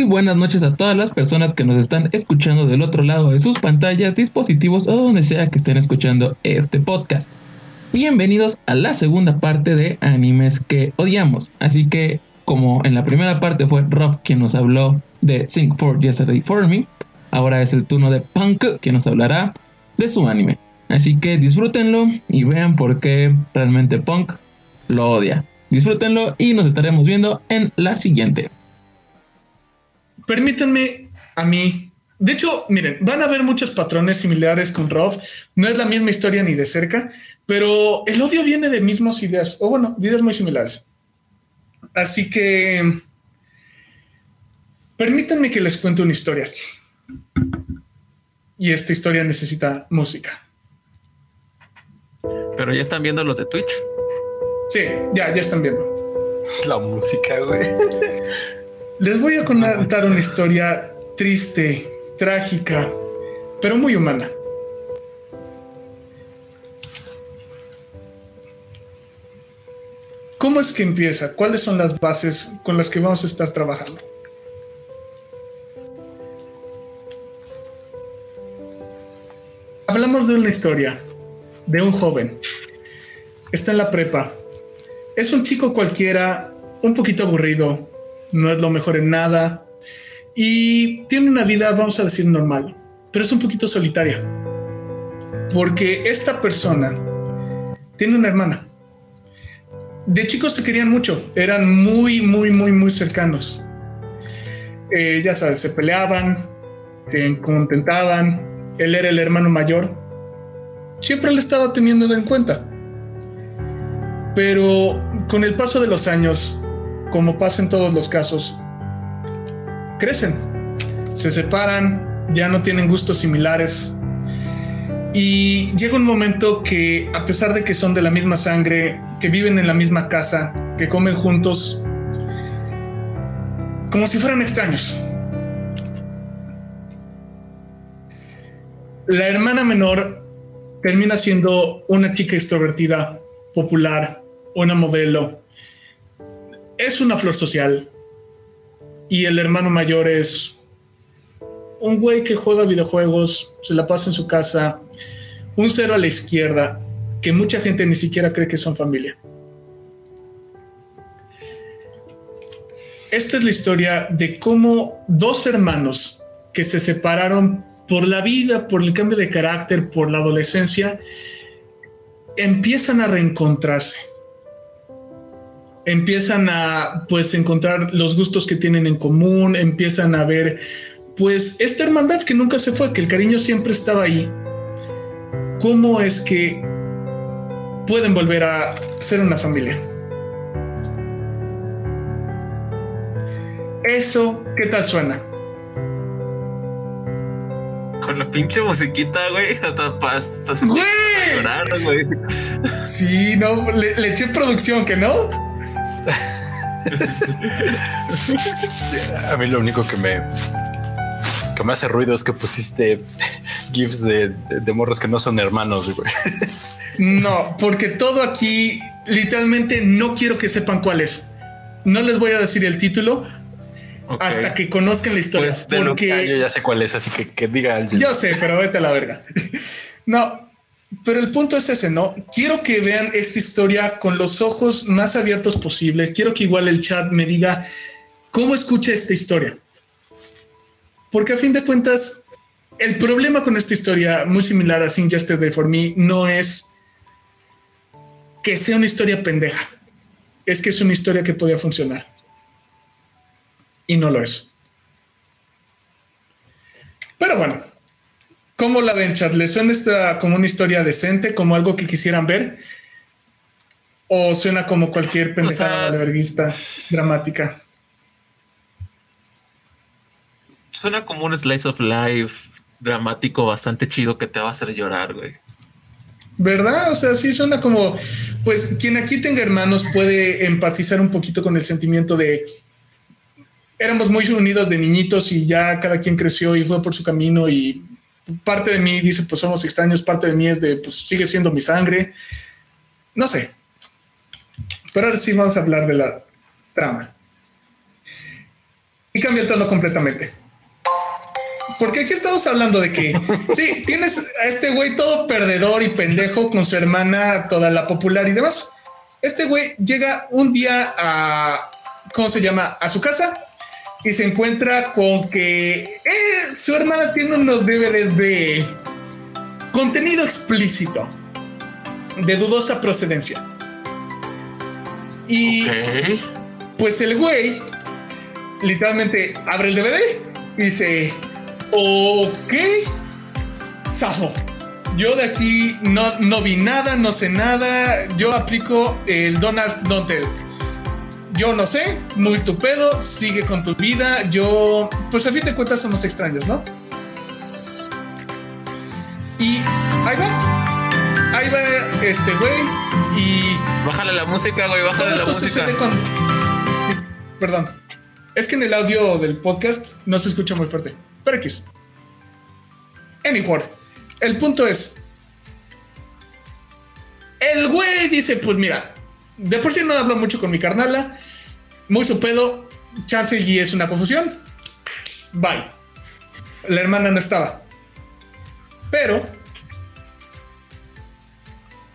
Muy buenas noches a todas las personas que nos están escuchando del otro lado de sus pantallas, dispositivos o donde sea que estén escuchando este podcast. Bienvenidos a la segunda parte de animes que odiamos. Así que, como en la primera parte fue Rob quien nos habló de Think for Yesterday for Me, ahora es el turno de Punk quien nos hablará de su anime. Así que disfrútenlo y vean por qué realmente Punk lo odia. Disfrútenlo y nos estaremos viendo en la siguiente. Permítanme a mí. De hecho, miren, van a ver muchos patrones similares con Rob. No es la misma historia ni de cerca, pero el odio viene de mismas ideas, o bueno, ideas muy similares. Así que permítanme que les cuente una historia aquí. Y esta historia necesita música. Pero ya están viendo los de Twitch. Sí, ya, ya están viendo. La música, güey. Les voy a contar una historia triste, trágica, pero muy humana. ¿Cómo es que empieza? ¿Cuáles son las bases con las que vamos a estar trabajando? Hablamos de una historia, de un joven. Está en la prepa, es un chico cualquiera, un poquito aburrido, no es lo mejor en nada y tiene una vida, vamos a decir, normal, pero es un poquito solitaria. Porque esta persona tiene una hermana. De chicos se querían mucho, eran muy, muy, muy, muy cercanos. Eh, ya sabes, se peleaban, se contentaban. Él era el hermano mayor. Siempre le estaba teniendo en cuenta. Pero con el paso de los años, como pasa en todos los casos, crecen, se separan, ya no tienen gustos similares. Y llega un momento que, a pesar de que son de la misma sangre, que viven en la misma casa, que comen juntos, como si fueran extraños. La hermana menor termina siendo una chica extrovertida, popular, una modelo, es una flor social. Y el hermano mayor es un güey que juega videojuegos, se la pasa en su casa, un cero a la izquierda, que mucha gente ni siquiera cree que son familia. Esta es la historia de cómo dos hermanos que se separaron por la vida, por el cambio de carácter, por la adolescencia, empiezan a reencontrarse empiezan a pues encontrar los gustos que tienen en común, empiezan a ver pues esta hermandad que nunca se fue, que el cariño siempre estaba ahí. ¿Cómo es que pueden volver a ser una familia? Eso, ¿qué tal suena? Con la pinche musiquita, güey, hasta llorar, güey. Sí, no, le, le eché producción, ¿que no? A mí lo único que me que me hace ruido es que pusiste gifs de, morros que no son hermanos. No, porque todo aquí literalmente no quiero que sepan cuál es. No les voy a decir el título hasta que conozcan la historia. Pues porque yo ya sé cuál es, así que que diga. Yo sé, pero vete a la verga. No, pero el punto es ese, ¿no? Quiero que vean esta historia con los ojos más abiertos posibles. Quiero que igual el chat me diga cómo escucha esta historia. Porque a fin de cuentas, el problema con esta historia, muy similar a Sin Yesterday for Me, no es que sea una historia pendeja. Es que es una historia que podía funcionar. Y no lo es. Pero bueno, ¿Cómo la ven, chat? ¿Les suena esta como una historia decente, como algo que quisieran ver? ¿O suena como cualquier pendejada o dramática? Suena como un slice of life dramático bastante chido que te va a hacer llorar, güey. ¿Verdad? O sea, sí suena como, pues quien aquí tenga hermanos puede empatizar un poquito con el sentimiento de éramos muy unidos de niñitos y ya cada quien creció y fue por su camino y parte de mí dice, pues somos extraños, parte de mí es de, pues sigue siendo mi sangre. No sé. Pero ahora sí vamos a hablar de la trama. y cambia el tono completamente. Porque aquí estamos hablando de que sí, tienes a este güey todo perdedor y pendejo con su hermana, toda la popular y demás. Este güey llega un día a, ¿cómo se llama? A su casa y se encuentra con que eh, su hermana tiene unos DVDs de contenido explícito, de dudosa procedencia. Y pues el güey literalmente abre el DVD y dice, ok, zafo. Yo de aquí no, no vi nada, no sé nada. Yo aplico el Don't Ask, Don't Tell. Yo no sé, muy tu pedo, sigue con tu vida. Yo, pues a fin de cuentas somos extraños, ¿no? Y ahí va. Ahí va este güey y Bájale la música, güey, todo bájale la esto música. sucede con... Sí, perdón. Es que en el audio del podcast no se escucha muy fuerte. Pero X. Anyhow, el punto es... El güey dice, pues mira, de por sí no hablo mucho con mi carnala. Muy su pedo. Chance y es una confusión. Bye. La hermana no estaba. Pero...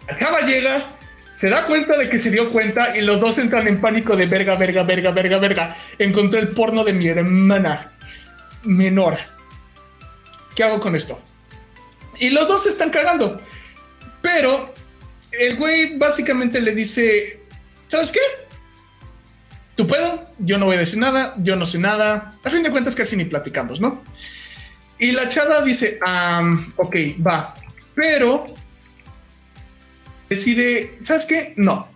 La chava llega, se da cuenta de que se dio cuenta y los dos entran en pánico de verga, verga, verga, verga, verga. Encontré el porno de mi hermana menor. ¿Qué hago con esto? Y los dos se están cagando. Pero el güey básicamente le dice, ¿sabes qué? Tu pedo, yo no voy a decir nada, yo no sé nada. A fin de cuentas casi ni platicamos, ¿no? Y la chava dice, "Am, ok, va, pero decide, ¿sabes qué? No.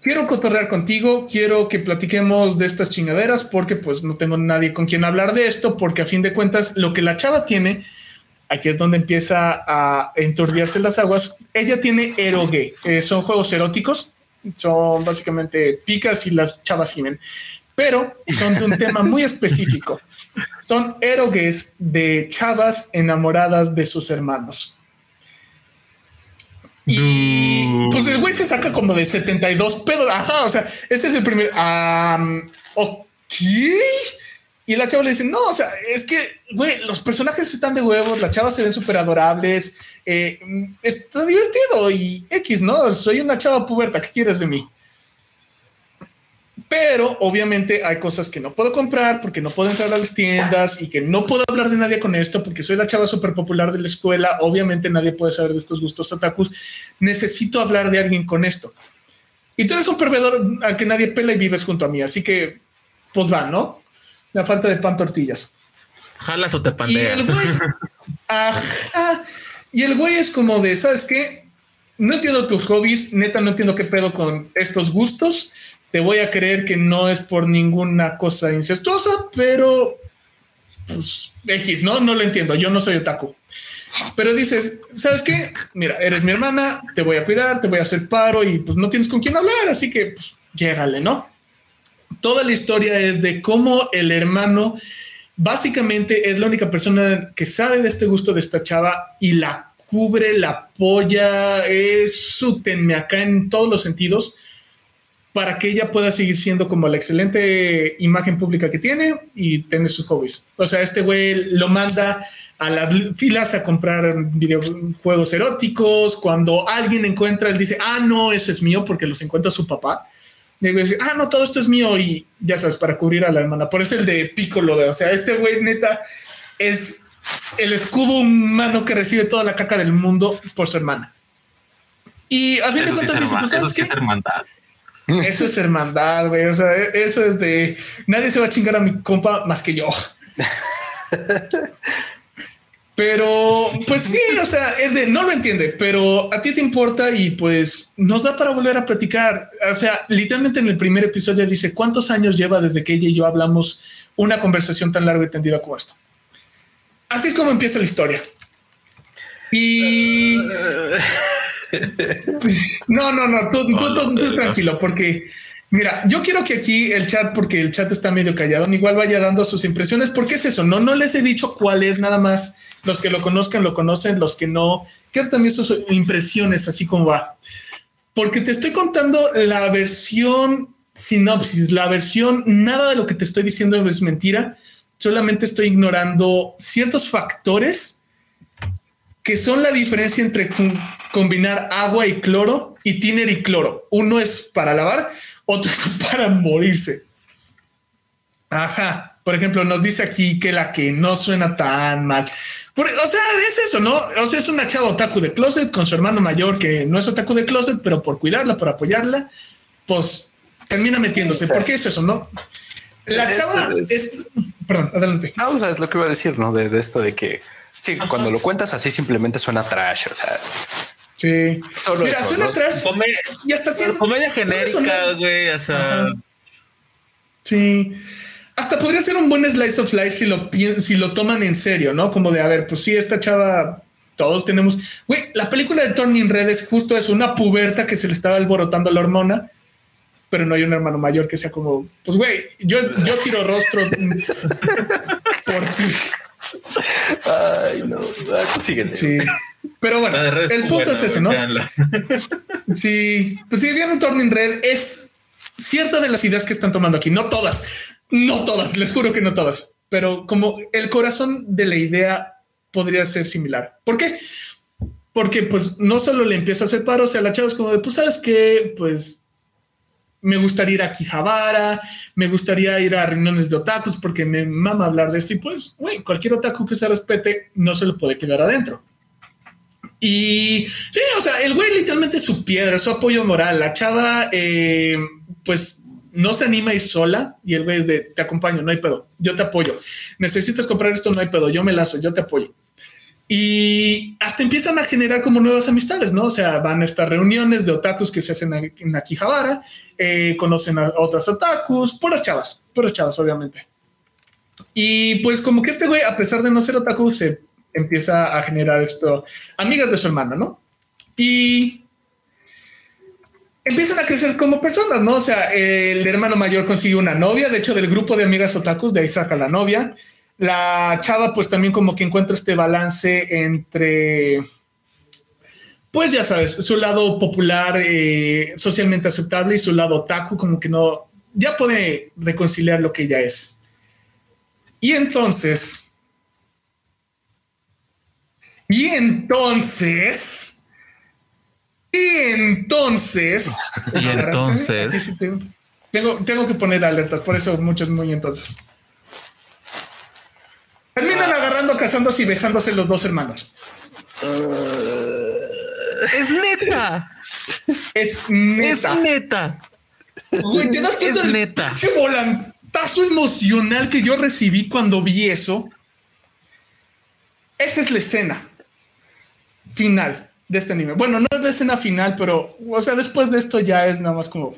Quiero cotorrear contigo, quiero que platiquemos de estas chingaderas porque pues no tengo nadie con quien hablar de esto porque a fin de cuentas lo que la chava tiene, aquí es donde empieza a enturbiarse las aguas, ella tiene eroge, eh, son juegos eróticos, son básicamente picas y las chavas gimen, pero son de un tema muy específico. Son erogues de chavas enamoradas de sus hermanos. Y pues el güey se saca como de 72 pedos. Ajá, o sea, ese es el primer. am, ok. Y la chava le dice: No, o sea, es que, güey, los personajes están de huevos, las chavas se ven súper adorables. eh, está divertido y X, no? Soy una chava puberta. ¿Qué quieres de mí? Pero obviamente hay cosas que no puedo comprar porque no puedo entrar a las tiendas y que no puedo hablar de nadie con esto porque soy la chava súper popular de la escuela. Obviamente nadie puede saber de estos gustos otakus. Necesito hablar de alguien con esto. Y tú eres un perdedor al que nadie pela y vives junto a mí. Así que, pues va, ¿no? La falta de pan tortillas. Jalas o te Y el pandeas. güey, ajá. Y el güey es como de, ¿sabes qué? No entiendo tus hobbies, neta, no entiendo qué pedo con estos gustos. Te voy a creer que no es por ninguna cosa incestuosa, pero pues X, ¿no? No lo entiendo. Yo no soy otaku. Pero dices, ¿sabes qué? Mira, eres mi hermana, te voy a cuidar, te voy a hacer paro y pues no tienes con quién hablar, así que pues llégale, ¿no? Toda la historia es de cómo el hermano básicamente es la única persona que sabe de este gusto de esta chava y la cubre, la apoya, es su tenme acá en todos los sentidos para que ella pueda seguir siendo como la excelente imagen pública que tiene y tener sus hobbies. O sea, este güey lo manda a las filas a comprar videojuegos eróticos. Cuando alguien encuentra, él dice, ah, no, eso es mío porque los encuentra su papá. Y dice, ah, no, todo esto es mío y ya sabes, para cubrir a la hermana. Por eso el de Piccolo, de, o sea, este güey neta es el escudo humano que recibe toda la caca del mundo por su hermana. Y a fin de Eso sí es cuentas pues, eso ¿sabes sí qué? es hermandad. Eso es hermandad, güey. O sea, eso es de nadie se va a chingar a mi compa más que yo. Pero, pues sí, o sea, es de no lo entiende, pero a ti te importa y pues nos da para volver a platicar. O sea, literalmente en el primer episodio dice cuántos años lleva desde que ella y yo hablamos una conversación tan larga y tendida como esto. Así es como empieza la historia. Y no, no, no, tú, tú- tú- tú tranquilo, porque mira, yo quiero que aquí el chat, porque el chat está medio callado, igual vaya dando sus impresiones, porque es eso, no, no les he dicho cuál es nada más. Los que lo conozcan lo conocen, los que no, quiero también sus impresiones, así como va, porque te estoy contando la versión sinopsis, la versión, nada de lo que te estoy diciendo es mentira, solamente estoy ignorando ciertos factores que son la diferencia entre com- combinar agua y cloro y tiner y cloro. Uno es para lavar, otro es para morirse. Ajá. Por ejemplo, nos dice aquí que la que no suena tan mal. Por- o sea, es eso, ¿no? O sea, es una chava otaku de closet con su hermano mayor que no es otaku de closet, pero por cuidarla, por apoyarla, pues termina metiéndose. Sí. ¿Por qué es eso, no? La Es- chava es- es... Perdón, adelante. No, o sea, es lo que iba a decir, ¿no? De, de esto de que sí, cuando lo cuentas así simplemente suena trash. O sea, Sí. Solo Mira, eso, suena ¿no? atrás Come- y hasta siendo comedia genérica, güey. O sea, Ajá. Sí. Hasta podría ser un buen slice of life si lo, pi- si lo toman en serio, ¿no? Como de, a ver, pues sí, esta chava, todos tenemos... Güey, la película de Turning Red es justo eso, una puberta que se le estaba alborotando la hormona, pero no hay un hermano mayor que sea como, pues güey, yo, yo tiro rostro por ti. ay, no, síguele. Sí. Pero bueno, el punto es ese, ¿no? Sí, pues si bien un Turning Red es cierta de las ideas que están tomando aquí, no todas, no todas, les juro que no todas, pero como el corazón de la idea podría ser similar. ¿Por qué? Porque pues no solo le empieza a hacer paro, o sea, la chava es como de, pues sabes que, pues me gustaría ir a Kijabara, me gustaría ir a reuniones de otakus porque me mama hablar de esto y pues, güey, cualquier otaku que se respete no se lo puede quedar adentro. Y sí, o sea, el güey literalmente es su piedra, su apoyo moral. La chava, eh, pues no se anima a ir sola y el güey es de te acompaño, no hay pedo, yo te apoyo. Necesitas comprar esto, no hay pedo, yo me lanzo, yo te apoyo. Y hasta empiezan a generar como nuevas amistades, ¿no? O sea, van a estas reuniones de otakus que se hacen en Akihabara, eh, conocen a otras otakus, puras chavas, puras chavas, obviamente. Y pues como que este güey, a pesar de no ser otaku, se empieza a generar esto, amigas de su hermana, ¿no? Y empiezan a crecer como personas, ¿no? O sea, el hermano mayor consigue una novia, de hecho, del grupo de amigas otakus, de ahí saca la novia. La chava, pues también como que encuentra este balance entre, pues ya sabes, su lado popular, eh, socialmente aceptable y su lado otaku, como que no, ya puede reconciliar lo que ella es. Y entonces, y entonces, y entonces, Y entonces. Sí tengo, tengo, tengo que poner alertas, por eso muchos muy entonces. Terminan agarrando, casándose y besándose los dos hermanos. Es neta. Es Es neta. neta. Güey, ¿te das cuenta Es del neta. volantazo emocional que yo recibí cuando vi eso? Esa es la escena final de este anime. Bueno, no es la escena final, pero, o sea, después de esto ya es nada más como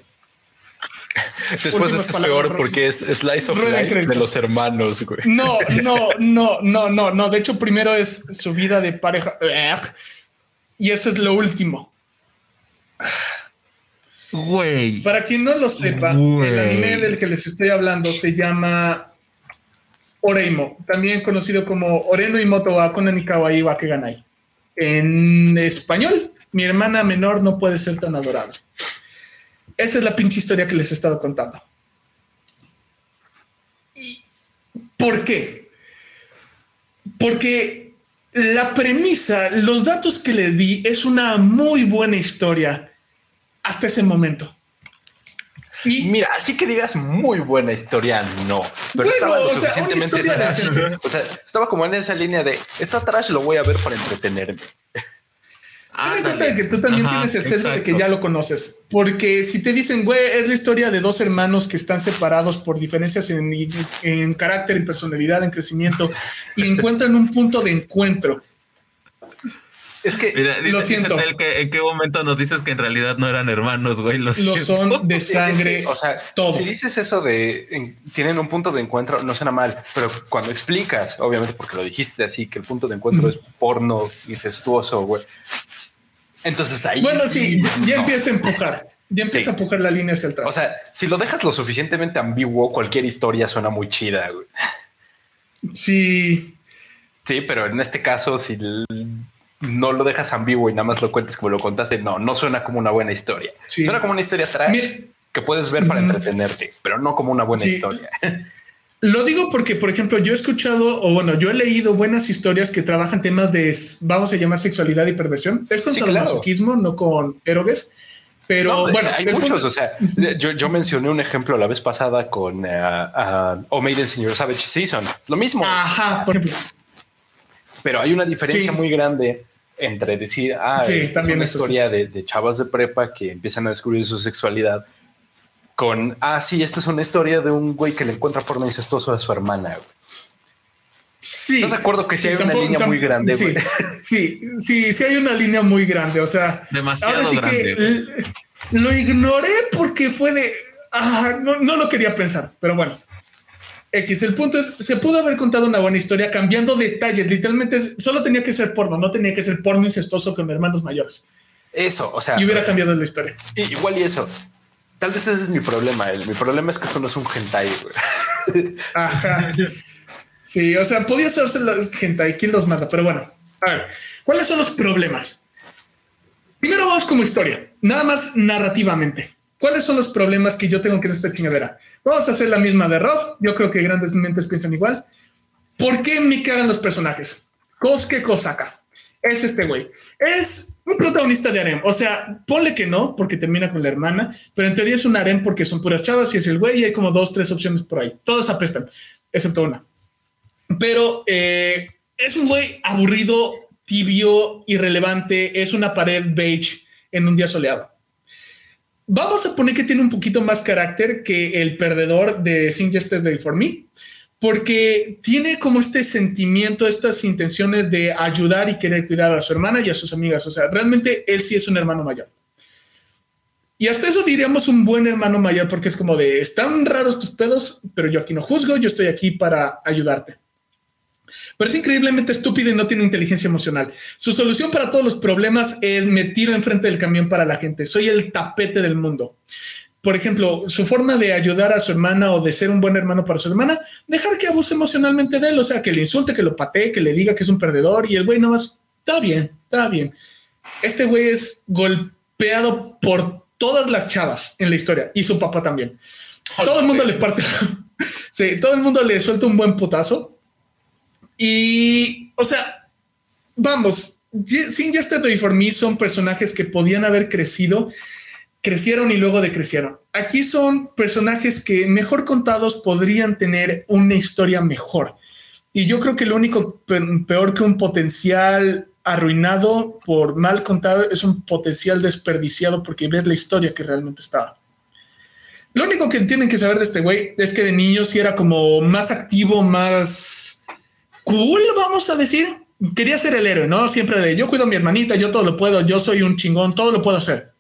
Después de esto es peor porque es Slice of Life de los hermanos, güey. No, no, no, no, no, no. De hecho, primero es su vida de pareja. Y eso es lo último. Güey. Para quien no lo sepa, Güey. el anime del que les estoy hablando se llama Oreimo, también conocido como Oreno y Moto wa Konani Kawaii wa Keganai. En español, mi hermana menor no puede ser tan adorable. Esa es la pinche historia que les he estado contando. ¿Y ¿Por qué? Porque la premisa, los datos que le di es una muy buena historia hasta ese momento. Y Mira, así que digas muy buena historia, no. Pero Bueno, estaba lo o sea, una suficientemente historia trash. decente. O sea, estaba como en esa línea de esta trash lo voy a ver para entretenerme. Ten en cuenta Ándale. de que tú también Ajá, tienes el sesgo de que ya lo conoces. Porque si te dicen, güey, es la historia de dos hermanos que están separados por diferencias en, en carácter, en personalidad, en crecimiento y encuentran un punto de encuentro. Es que Mira, dice, Lo siento. Que en qué momento nos dices que en realidad no eran hermanos, güey. Lo, son de es que, sangre. o sea, todo. si dices eso de en- tienen un punto de encuentro, no suena mal, pero cuando explicas, obviamente porque lo dijiste así, que el punto de encuentro es porno incestuoso, güey. Entonces ahí. Bueno, sí, ya, ya no. empieza a empujar. Ya empieza Sí. a empujar la línea hacia atrás. O sea, si lo dejas lo suficientemente ambiguo, cualquier historia suena muy chida, güey. sí, Sí, pero en este caso, si no lo dejas ambiguo y nada más lo cuentas como lo contaste, no, no suena como una buena historia. Sí. Suena como una historia trash. Mira, que puedes ver para entretenerte, pero no como una buena Sí. historia. Lo digo porque, por ejemplo, yo he escuchado, o bueno, yo he leído buenas historias que trabajan temas de, vamos a llamar sexualidad y perversión. Es con Sí, claro. sadomasoquismo, no con erogues. Pero No, bueno, hay muchos. punto- O sea, yo, yo mencioné un ejemplo la vez pasada con uh, O Maiden Senior Savage Season. Lo mismo, Ajá, por ejemplo. pero hay una diferencia Sí. muy grande entre decir, ah, Sí, es también una historia de, de chavas de prepa que empiezan a descubrir su sexualidad con, ah, sí, esta es una historia de un güey que le encuentra porno incestuoso a su hermana. güey. Sí. ¿Estás de acuerdo que sí hay una línea muy grande, Sí, güey? sí, sí, sí hay una línea muy grande. O sea, Demasiado ahora sí grande, que lo ignoré porque fue de ah, no, no lo quería pensar, pero bueno. X, el punto es, se pudo haber contado una buena historia cambiando detalles. Literalmente solo tenía que ser porno, no tenía que ser porno incestuoso con hermanos mayores. Eso, o sea, Y hubiera cambiado la historia. igual y eso. Tal vez ese es mi problema. El, mi problema es que esto no es un hentai, güey. Ajá. Sí, o sea, podía hacerse la gente ahí, quién los manda, pero bueno. A ver, ¿cuáles son los problemas? Primero vamos como historia, nada más narrativamente. ¿Cuáles son los problemas que yo tengo que en esta chingadera? Vamos a hacer la misma de Rob. Yo creo que grandes mentes piensan igual. ¿Por qué me cagan los personajes? Kosuke Kosaka. Es este güey. Es un protagonista de harem. O sea, ponle que no, porque termina con la hermana, pero en teoría es un harem porque son puras chavas y es el güey y hay como dos, tres opciones por ahí. Todas apestan, excepto una. Pero eh, es un güey aburrido, tibio, irrelevante. Es una pared beige en un día soleado. Vamos a poner que tiene un poquito más carácter que el perdedor de Sing Yesterday for Me, porque tiene como este sentimiento, estas intenciones de ayudar y querer cuidar a su hermana y a sus amigas. O sea, realmente él sí es un hermano mayor. Y hasta eso diríamos un buen hermano mayor, porque es como de, están raros tus pedos, pero yo aquí no juzgo, yo estoy aquí para ayudarte. Pero es increíblemente estúpido y no tiene inteligencia emocional. Su solución para todos los problemas es me tiro enfrente del camión para la gente. Soy el tapete del mundo. Por ejemplo, su forma de ayudar a su hermana o de ser un buen hermano para su hermana, dejar que abuse emocionalmente de él, o sea, que le insulte, que lo patee, que le diga que es un perdedor y el güey no más, está bien, está bien. Este güey es golpeado por todas las chavas en la historia y su papá también. Todo el mundo le parte. sí, todo el mundo le suelta un buen putazo. Y, o sea, vamos, Sin Yesterday for Me son personajes que podían haber crecido, crecieron y luego decrecieron. Aquí son personajes que mejor contados podrían tener una historia mejor. Y yo creo que lo único pe- peor que un potencial arruinado por mal contado es un potencial desperdiciado porque ves la historia que realmente estaba. Lo único que tienen que saber de este güey es que de niño sí era como más activo, más cool, vamos a decir. Quería ser el héroe, ¿no? Siempre de yo cuido a mi hermanita, yo todo lo puedo, yo soy un chingón, todo lo puedo hacer.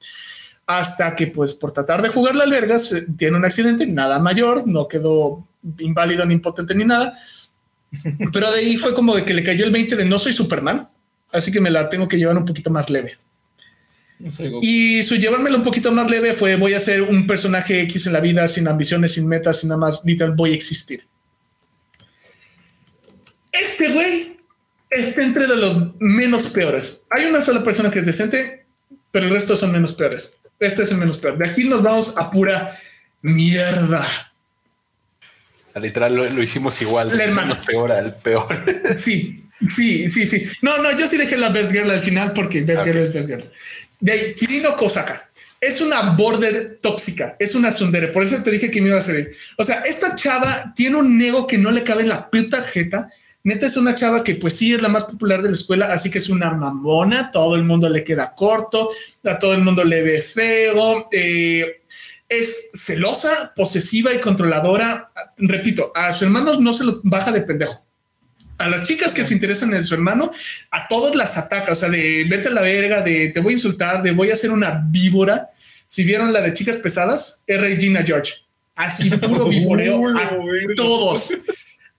Hasta que, pues, por tratar de jugar la alberga, tiene un accidente, nada mayor, no quedó inválido ni impotente ni nada. Pero de ahí fue como de que le cayó el 20 de no soy Superman, así que me la tengo que llevar un poquito más leve. Y su llevármelo un poquito más leve fue voy a ser un personaje X en la vida sin ambiciones, sin metas, sin nada más, literal voy a existir. Este güey está entre de los menos peores. Hay una sola persona que es decente, pero el resto son menos peores. Este es el menos peor. De aquí nos vamos a pura mierda. Literal lo, lo hicimos igual. La hermana. menos peor al peor. Sí, sí, sí, sí. No, no, yo sí dejé la Best Girl al final porque Best. Girl es Best Girl. De ahí, Kirino Kosaka. Es una border tóxica, es una sundere. Por eso te dije que me iba a salir. O sea, esta chava tiene un ego que no le cabe en la puta jeta. Neta es una chava que pues sí es la más popular de la escuela, así que es una mamona, todo el mundo le queda corto, a todo el mundo le ve feo, eh, es celosa, posesiva y controladora. Repito, a su hermano no se lo baja de pendejo. A las chicas que se interesan en su hermano, a todos las ataca, o sea, de vete a la verga, de te voy a insultar, de voy a ser una víbora. Si vieron la de chicas pesadas, es Regina George. Así puro víboreo a todos,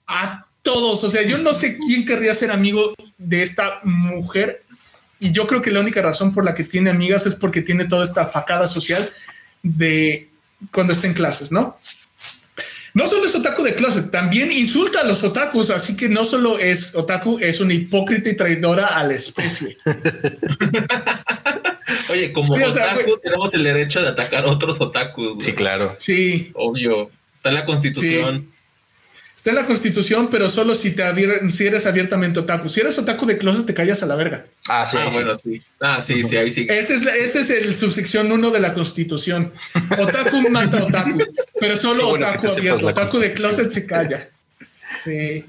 a todos. O sea, yo no sé quién querría ser amigo de esta mujer. Y yo creo que la única razón por la que tiene amigas es porque tiene toda esta facada social de cuando está en clases, ¿no? No solo es otaku de closet, también insulta a los otakus, así que no solo es otaku, es una hipócrita y traidora a la especie. Oye, como Sí, o sea, otaku tenemos el derecho de atacar a otros otakus. güey. Sí, claro. Sí, Obvio. Está en la constitución. Está en la constitución, pero solo si te abier- si eres abiertamente otaku. Si eres otaku de closet, te callas a la verga. Ah, sí. ah, bueno, sí. Ah, sí, sí, ahí sí. Ese es, la- ese es el subsección 1 de la constitución. Otaku mata otaku, pero solo bueno otaku abierto. Otaku de closet se calla. Sí.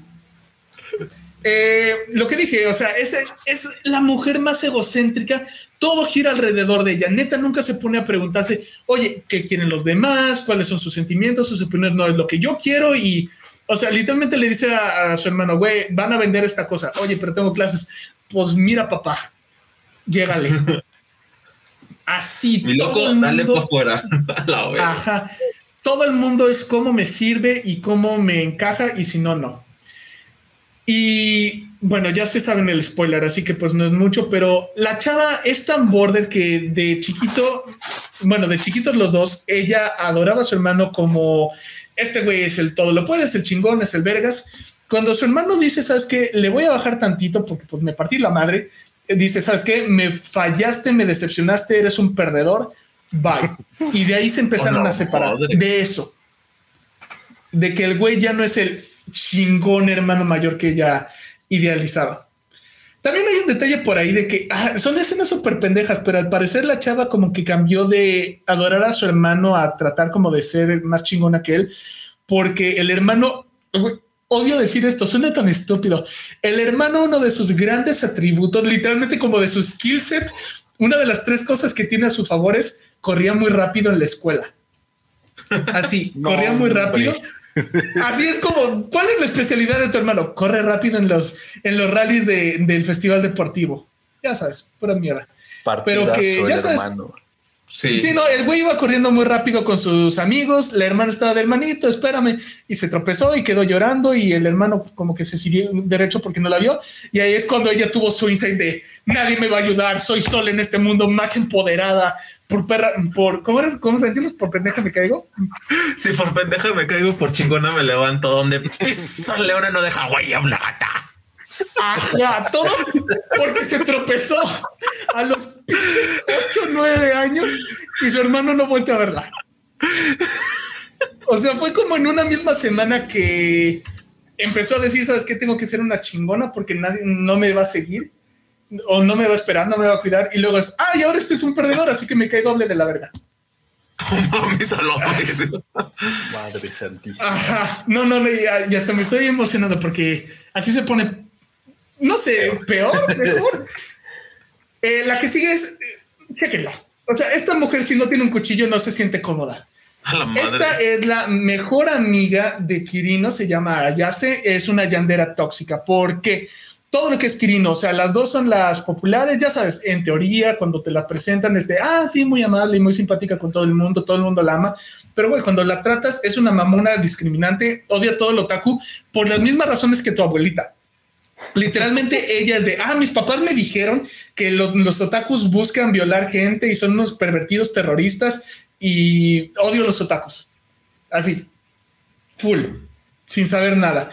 Eh, lo que dije, o sea, es, es la mujer más egocéntrica. Todo gira alrededor de ella. Neta nunca se pone a preguntarse, oye, ¿qué quieren los demás? ¿Cuáles son sus sentimientos? Sus opiniones no es lo que yo quiero. Y, o sea, literalmente le dice a, a su hermano, güey, van a vender esta cosa. Oye, pero tengo clases. Pues mira, papá, llégale. Así. Mi loco, todo el dale mundo- para afuera. Ajá. Todo el mundo es cómo me sirve y cómo me encaja y si no, no. Y bueno, ya se saben el spoiler, así que pues no es mucho, pero la chava es tan border que de chiquito, bueno, de chiquitos los dos, ella adoraba a su hermano como este güey es el todo lo puede, es el chingón, es el vergas. Cuando su hermano dice, sabes que le voy a bajar tantito porque pues me partí la madre, dice, sabes que me fallaste, me decepcionaste, eres un perdedor, bye. Y de ahí se empezaron Oh, no, a separar madre. de eso, de que el güey ya no es el chingón hermano mayor que ella idealizaba. También hay un detalle por ahí de que ah, son escenas súper pendejas, pero al parecer la chava como que cambió de adorar a su hermano a tratar como de ser más chingona que él, porque el hermano, odio decir esto, suena tan estúpido. El hermano, uno de sus grandes atributos, literalmente como de su skill set, una de las tres cosas que tiene a su favor es corría muy rápido en la escuela. Así, No, corría muy rápido. Así es como, ¿cuál es la especialidad de tu hermano? Corre rápido en los, en los rallies de- del festival deportivo. Ya sabes, pura mierda. Pero que, Partidazo, ya sabes, hermano. Sí. Sí, no, el güey iba corriendo muy rápido con sus amigos, la hermana estaba de hermanito, espérame, y se tropezó y quedó llorando y el hermano como que se siguió derecho porque no la vio y ahí es cuando ella tuvo su insight de nadie me va a ayudar, soy sola en este mundo, macho empoderada, por perra, por, ¿cómo eres? ¿Cómo se? Por pendeja me caigo. Si por pendeja me caigo, por chingona me levanto. Donde pisa leona no deja huella una gata. Ajá, todo porque se tropezó a los pinches 8 9 años y su hermano no volvió a verla. O sea, fue como en una misma semana que empezó a decir, ¿sabes qué? Tengo que ser una chingona porque nadie no me va a seguir o no me va a esperar, no me va a cuidar. Y luego es, ah, y ahora este es un perdedor, así que me cae doble de la verga. La. Madre santísima. Ajá, no, no, no, ya, ya hasta me estoy emocionando porque aquí se pone, no sé, peor, mejor. Eh, la que sigue es, chéquenla. O sea, esta mujer si no tiene un cuchillo no se siente cómoda. Esta es la mejor amiga de Kirino, se llama Ayase, es una yandera tóxica porque todo lo que es Kirino, o sea, las dos son las populares, ya sabes, en teoría, cuando te la presentan es de, ah, sí, muy amable y muy simpática con todo el mundo, todo el mundo la ama, pero güey, cuando la tratas es una mamona discriminante, odia todo el otaku por las mismas razones que tu abuelita. Literalmente ella es de, ah, mis papás me dijeron que los, otakus buscan violar gente y son unos pervertidos terroristas y odio los otakus. Así, full, sin saber nada.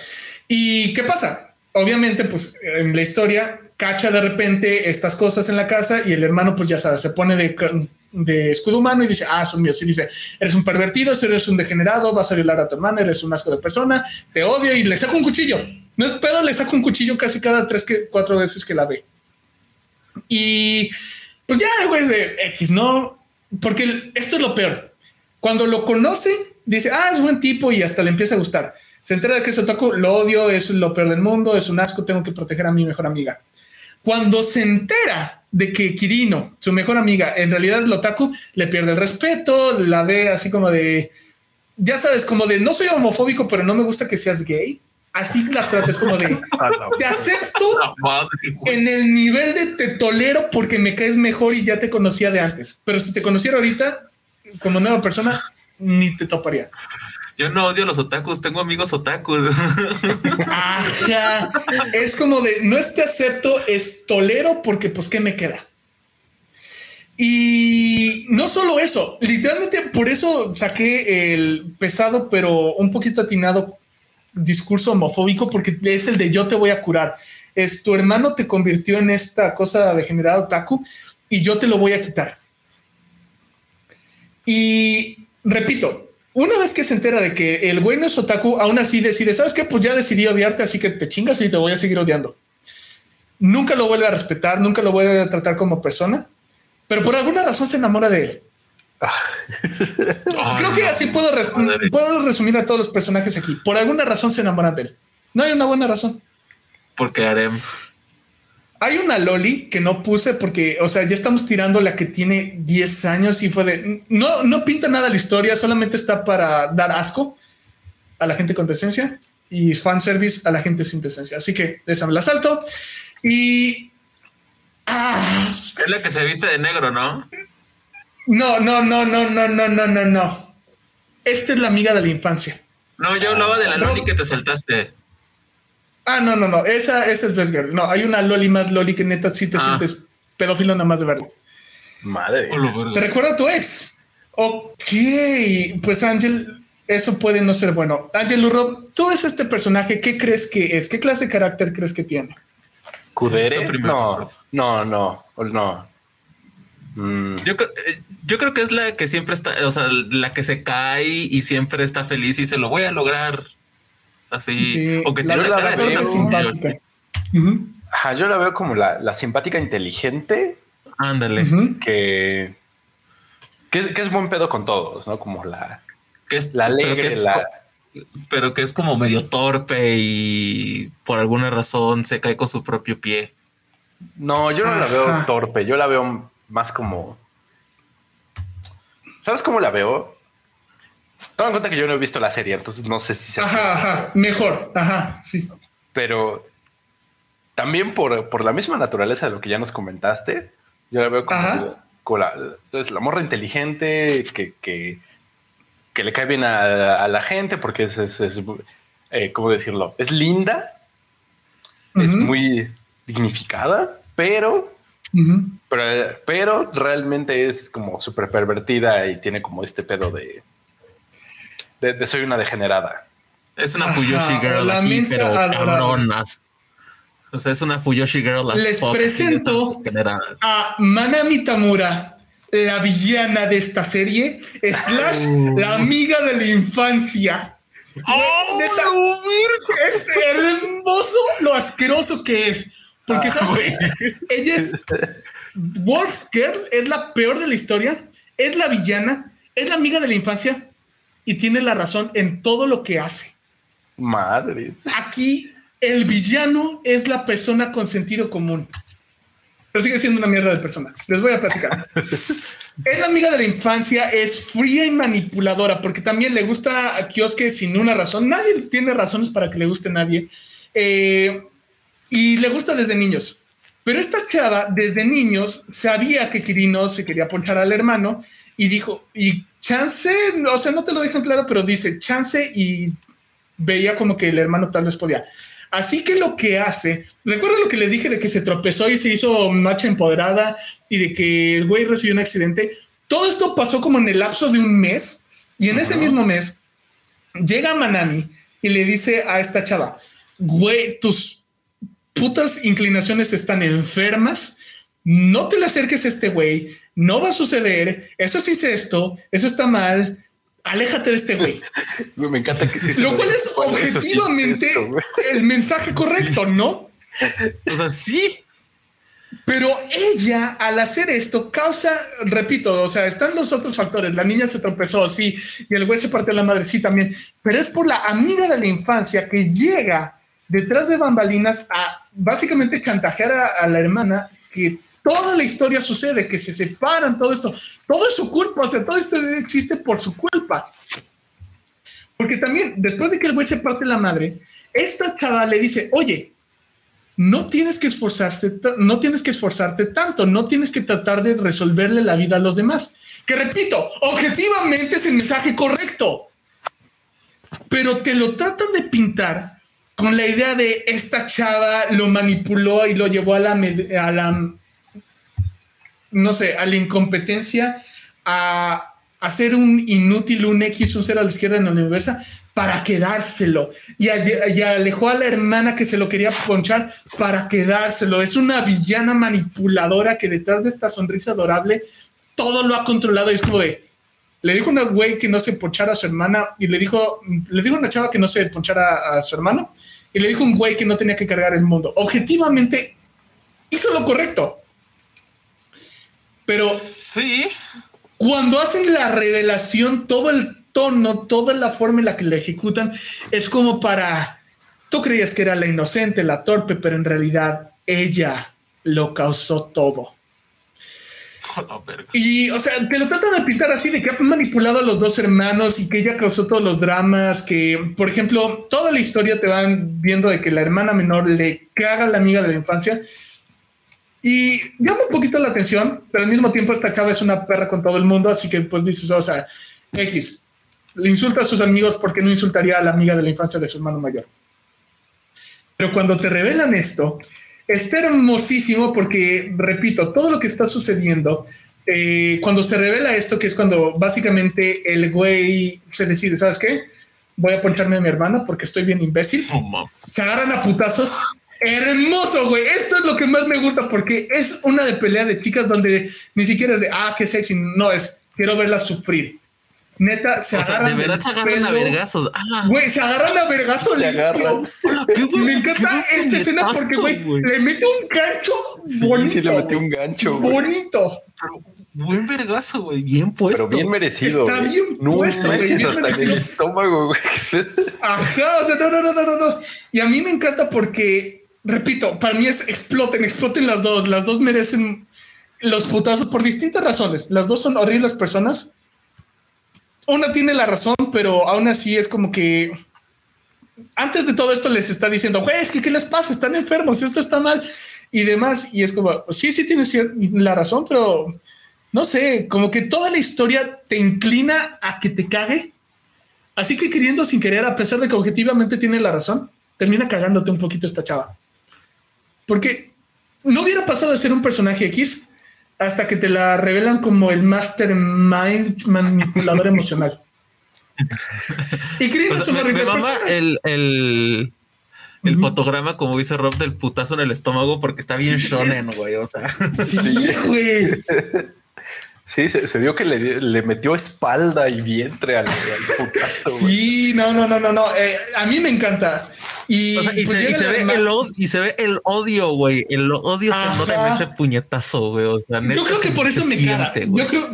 ¿Y qué pasa? Obviamente, pues en la historia cacha de repente estas cosas en la casa y el hermano, pues ya sabes, se pone de, de escudo humano y dice, ah, son míos. Y dice, eres un pervertido, eres un degenerado, vas a violar a tu hermana, eres un asco de persona, te odio y le saco un cuchillo. No es pedo, le saco un cuchillo casi cada tres, que cuatro veces que la ve. Y pues ya el güey es de X, ¿no? Porque esto es lo peor. Cuando lo conoce, dice, ah, es buen tipo y hasta le empieza a gustar. Se entera de que es otaku, lo odio, es lo peor del mundo, es un asco, tengo que proteger a mi mejor amiga. Cuando se entera de que Kirino, su mejor amiga, en realidad el otaku, le pierde el respeto, la ve así como de, ya sabes, como de, no soy homofóbico, pero no me gusta que seas gay. Así la tratas como de, te acepto en el nivel de te tolero porque me caes mejor y ya te conocía de antes. Pero si te conociera ahorita como nueva persona, ni te toparía. Yo no odio los otakus, tengo amigos otakus. Ajá. Es como de no es te acepto, es tolero porque pues qué me queda. Y no solo eso, literalmente por eso saqué el pesado pero un poquito atinado discurso homofóbico porque es el de yo te voy a curar. Es tu hermano te convirtió en esta cosa degenerada otaku y yo te lo voy a quitar. Y repito, una vez que se entera de que el güey no es otaku, aún así decide, ¿sabes qué? Pues ya decidí odiarte, así que te chingas y te voy a seguir odiando. Nunca lo vuelve a respetar, nunca lo vuelve a tratar como persona, pero por alguna razón se enamora de él. Creo que así puedo, puedo resumir a todos los personajes aquí. Por alguna razón se enamoran de él. No hay una buena razón. Porque harem. Hay una Loli que no puse porque, o sea, ya estamos tirando la que tiene 10 años y fue de no, no pinta nada la historia, solamente está para dar asco a la gente con decencia y fanservice a la gente sin decencia. Así que esa me la salto y ah. es la que se viste de negro, ¿no? No, no, no, no, no, no, no, no, no. Esta es la amiga de la infancia. No, yo hablaba de la Loli que te saltaste. Ah, no, no, no. Esa, esa es Best Girl. No, hay una Loli más Loli que neta sí te ah. sientes pedófilo nada más de verlo. Madre. Te recuerda a tu ex. Ok, pues Ángel, eso puede no ser bueno. Ángel Urro, tú es este personaje. ¿Qué crees que es? ¿Qué clase de carácter crees que tiene? ¿Kudere? No, no, no, no. Mm. Yo, eh, yo creo que es la que siempre está, o sea, la que se cae y siempre está feliz y se lo voy a lograr así, o que tiene la cara de simpática. yo la veo como la, simpática inteligente. Ándale. que, que, es, buen pedo con todos, ¿no? Como la, que es, la alegre, pero que es como medio torpe y por alguna razón se cae con su propio pie. No, yo no la veo torpe, yo la veo más como. ¿Sabes cómo la veo? Toma en cuenta que yo no he visto la serie, entonces no sé si se Ajá, ajá, mejor, ajá, sí. Pero también por, la misma naturaleza de lo que ya nos comentaste, yo la veo como, la, entonces, la morra inteligente que, que, le cae bien a, la gente porque es, es, eh, ¿cómo decirlo? Es linda, es muy dignificada, pero, pero, pero realmente es como súper pervertida y tiene como este pedo de de, soy una degenerada. Es una Fuyoshi Girl así, pero cabronas. O sea, es una Fuyoshi Girl. Les presento a Manami Tamura, la villana de esta serie, slash oh. la amiga de la infancia. Oh, es hermoso lo asqueroso que es. Porque ah, ella es Wolf Girl, es la peor de la historia, es la villana, es la amiga de la infancia, y tiene la razón en todo lo que hace. Madres. Aquí el villano es la persona con sentido común. Pero sigue siendo una mierda de persona. Les voy a platicar. es la amiga de la infancia, es fría y manipuladora, porque también le gusta a Kioske sin una razón. Nadie tiene razones para que le guste a nadie. Eh, y le gusta desde niños. Pero esta chava, desde niños, sabía que Kirino se quería ponchar al hermano y dijo, y chance, o sea, no te lo dejan claro, pero dice chance y veía como que el hermano tal vez podía. Así que lo que hace, recuerda lo que le dije de que se tropezó y se hizo macha empoderada y de que el güey recibió un accidente. Todo esto pasó como en el lapso de un mes y en ese mismo mes llega Manami y le dice a esta chava, güey, tus putas inclinaciones están enfermas no te le acerques a este güey, no va a suceder, eso es incesto, eso está mal, aléjate de este güey. Me encanta que sí. Lo cual es objetivamente el mensaje correcto, ¿no? O sea, sí. Pero ella, al hacer esto, causa, repito, o sea, están los otros factores. La niña se tropezó, sí, y el güey se partió la madre, sí, también. Pero es por la amiga de la infancia que llega detrás de bambalinas a básicamente chantajear a la hermana que toda la historia sucede, que se separan, todo esto, todo es su culpa, o sea, todo esto existe por su culpa. Porque también, después de que el güey se parte la madre, esta chava le dice, oye, no tienes que esforzarse, no tienes que esforzarte tanto, no tienes que tratar de resolverle la vida a los demás. Que repito, objetivamente es el mensaje correcto, pero te lo tratan de pintar con la idea de esta chava lo manipuló y lo llevó a la, a la no sé, a la incompetencia, a, hacer un inútil, un X, un cero a la izquierda en la universo para quedárselo. Y, y, alejó a la hermana que se lo quería ponchar para quedárselo. Es una villana manipuladora que detrás de esta sonrisa adorable todo lo ha controlado y es como de le dijo una güey que no se ponchara a su hermana y le dijo, le dijo una chava que no se ponchara a su hermano y le dijo un güey que no tenía que cargar el mundo. Objetivamente hizo lo correcto. Pero sí, cuando hacen la revelación, todo el tono, toda la forma en la que la ejecutan es como para tú creías que era la inocente, la torpe, pero en realidad ella lo causó todo. Y, o sea, te lo tratan de pintar así de que ha manipulado a los dos hermanos y que ella causó todos los dramas. Que, por ejemplo, toda la historia te van viendo de que la hermana menor le caga a la amiga de la infancia. Y llama un poquito la atención, pero al mismo tiempo esta cava es una perra con todo el mundo. Así que, pues dices, o sea, X le insulta a sus amigos porque no insultaría a la amiga de la infancia de su hermano mayor. Pero cuando te revelan esto, Está hermosísimo porque, repito, todo lo que está sucediendo, eh, cuando se revela esto, que es cuando básicamente el güey se decide, ¿sabes qué? Voy a poncharme a mi hermana porque estoy bien imbécil. se agarran a putazos. Hermoso, güey. Esto es lo que más me gusta porque es una de pelea de chicas donde ni siquiera es de, ah, qué sexy. No es, quiero verla sufrir. Neta, se o agarran. Sea, de verdad se agarran a vergazos. Ah. Güey, se agarran a vergazos. Le agarran. me encanta esta escena porque, güey, le mete un gancho bonito. Sí, le mete un gancho. Bonito. buen vergazo, güey. Bien puesto. Pero bien merecido. Está bien no puesto. Manches, hasta en el estómago, güey. Ajá, o sea, no, no, no, no, no. Y a mí me encanta porque, repito, para mí es exploten, exploten las dos. Las dos merecen los putazos por distintas razones. Las dos son horribles personas una tiene la razón, pero aún así es como que antes de todo esto les está diciendo, güey, es que qué les pasa, están enfermos, esto está mal y demás. Y es como, sí, sí tienes la razón, pero no sé, como que toda la historia te inclina a que te cague. Así que queriendo sin querer, a pesar de que objetivamente tiene la razón, termina cagándote un poquito esta chava. Porque no hubiera pasado de ser un personaje X hasta que te la revelan como el mastermind manipulador emocional. Y creen es una me, me mama el, el, el fotograma, como dice Rob, del putazo en el estómago porque está bien shonen, güey. O sea, sí, güey. Sí, se, vio que le, metió espalda y vientre al, putazo. Sí, no, no, no, no, no. Eh, a mí me encanta. Y, pues se, ve el y se ve el odio, güey. El odio se nota en ese puñetazo, güey. O sea, yo creo que por eso me caga. Yo creo,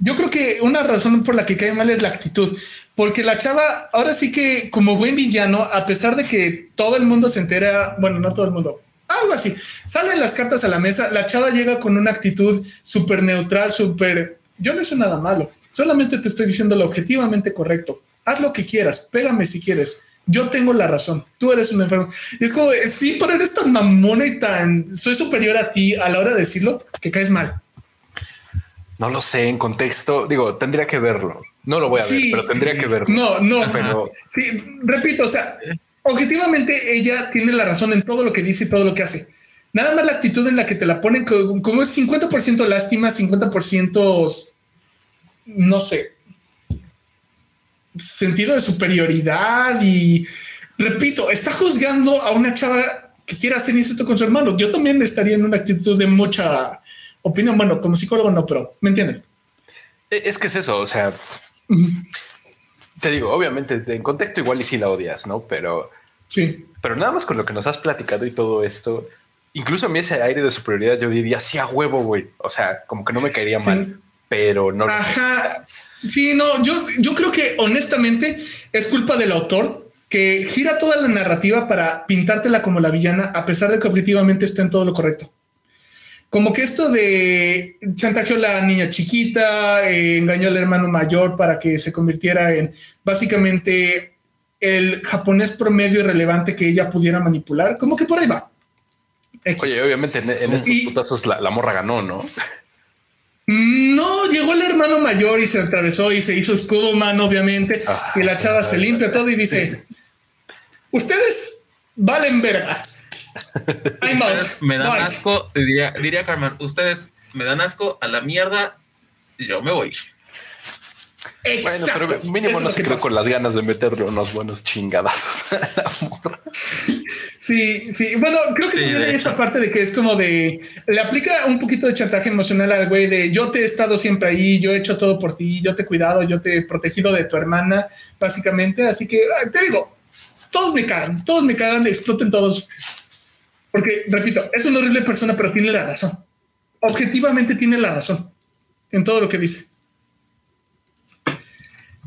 yo creo que una razón por la que cae mal es la actitud, porque la chava ahora sí que como buen villano, a pesar de que todo el mundo se entera, bueno, no todo el mundo, algo así. Salen las cartas a la mesa, la chava llega con una actitud súper neutral, súper... Yo no hice nada malo, solamente te estoy diciendo lo objetivamente correcto. Haz lo que quieras, pégame si quieres. Yo tengo la razón, tú eres un enfermo. Y es como, sí, pero eres tan mamona y tan... Soy superior a ti a la hora de decirlo que caes mal. No lo sé, en contexto, digo, tendría que verlo. No lo voy a ver, pero tendría que verlo. No, no, pero sí, repito, o sea, objetivamente ella tiene la razón en todo lo que dice y todo lo que hace. Nada más la actitud en la que te la ponen como es 50% lástima, 50% no sé, sentido de superioridad y repito, está juzgando a una chava que quiere hacer esto con su hermano. Yo también estaría en una actitud de mucha opinión. Bueno, como psicólogo no, pero me entienden. E, es que es eso, o sea, te digo, obviamente en contexto igual y si la odias, ¿no? Pero sí, pero nada más con lo que nos has platicado y todo esto, incluso a mí ese aire de superioridad yo diría sí a huevo, güey. O sea, como que no me caería mal, pero no. Ajá. Sí, no, yo, yo creo que honestamente es culpa del autor que gira toda la narrativa para pintártela como la villana, a pesar de que objetivamente está en todo lo correcto como que esto de chantajeó a la niña chiquita, eh, engañó al hermano mayor para que se convirtiera en básicamente el japonés promedio irrelevante que ella pudiera manipular, como que por ahí va. Oye, obviamente en, estos putazos la, morra ganó, ¿no? No, llegó el hermano mayor y se atravesó y se hizo escudo humano, obviamente, ah, y la chava se limpia todo y dice, ustedes valen verga me dan asco, diría, diría Carmen, ustedes me dan asco a la mierda, yo me voy. Exacto. Bueno, pero mínimo no se quedó con las ganas de meterle unos buenos chingadazos Sí, sí. Bueno, creo que tiene esa parte de que es como de le aplica un poquito de chantaje emocional al güey de yo te he estado siempre ahí, yo he hecho todo por ti, yo te he cuidado, yo te he protegido de tu hermana, básicamente. Así que te digo, todos me cagan, todos me cagan, exploten todos. Porque, repito, es una horrible persona, pero tiene la razón. Objetivamente tiene la razón en todo lo que dice.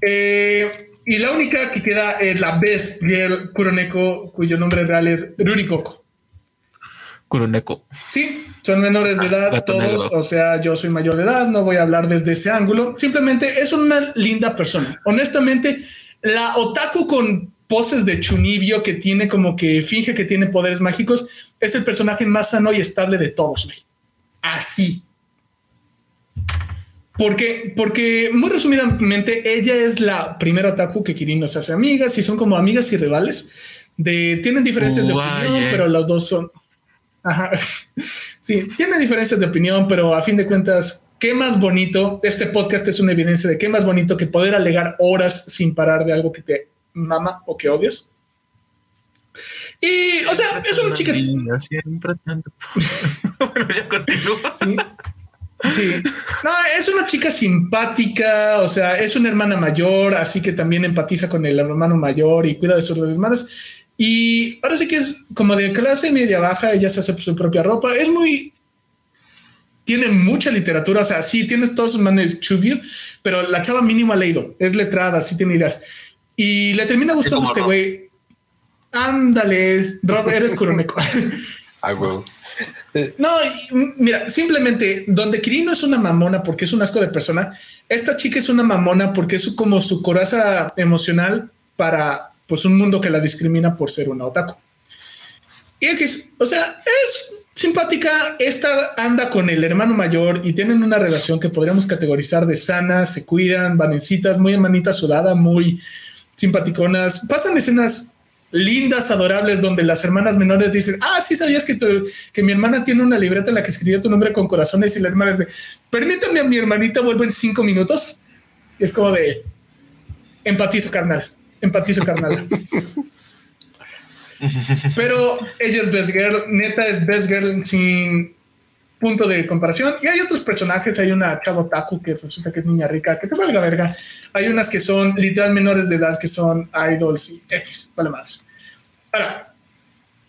Eh, y la única que queda es la Best Girl Kuroneko, cuyo nombre real es Rurikoko. Kuroneko. Sí, son menores de edad todos, o sea, yo soy mayor de edad, no voy a hablar desde ese ángulo. Simplemente es una linda persona. Honestamente, la otaku con poses de chunibio que tiene como que finge que tiene poderes mágicos es el personaje más sano y estable de todos. Así, porque, porque muy resumidamente, ella es la primera otaku que Kirin nos hace amigas y son como amigas y rivales. De, tienen diferencias de opinión, pero los dos son. Ajá. Sí, tienen diferencias de opinión, pero a fin de cuentas, qué más bonito. Este podcast es una evidencia de qué más bonito que poder alegar horas sin parar de algo que te mama o que odias. Y, o sea, es una chica. Siempre tanto. bueno, ya continúa. Sí. Sí, no, es una chica simpática, o sea, es una hermana mayor, así que también empatiza con el hermano mayor y cuida de sus hermanas. Y ahora sí que es como de clase media baja, ella se hace su propia ropa, es muy... Tiene mucha literatura, o sea, sí, tienes todos sus manes chubio, pero la chava mínimo ha leído, es letrada, sí tiene ideas. Y le termina gustando este güey. Ándale, Rob, eres Kuroneko. I will. No, mira, simplemente donde Kirino es una mamona porque es un asco de persona, esta chica es una mamona porque es como su coraza emocional para pues un mundo que la discrimina por ser una otaku. Y X, o sea, es simpática. Esta anda con el hermano mayor y tienen una relación que podríamos categorizar de sana, se cuidan, vanencitas, muy hermanita sudada, muy simpaticonas. Pasan escenas lindas, adorables, donde las hermanas menores dicen, ah, sí, sabías que, que mi hermana tiene una libreta en la que escribió tu nombre con corazones y la hermana dice, permítame a mi hermanita vuelvo en cinco minutos. Y es como de, empatizo carnal, empatizo carnal. Pero ella es best girl, neta es best girl sin punto de comparación. Y hay otros personajes, hay una chavo Taku que resulta que es niña rica, que te valga verga. Hay unas que son literal menores de edad, que son idols y X, vale más. Ahora,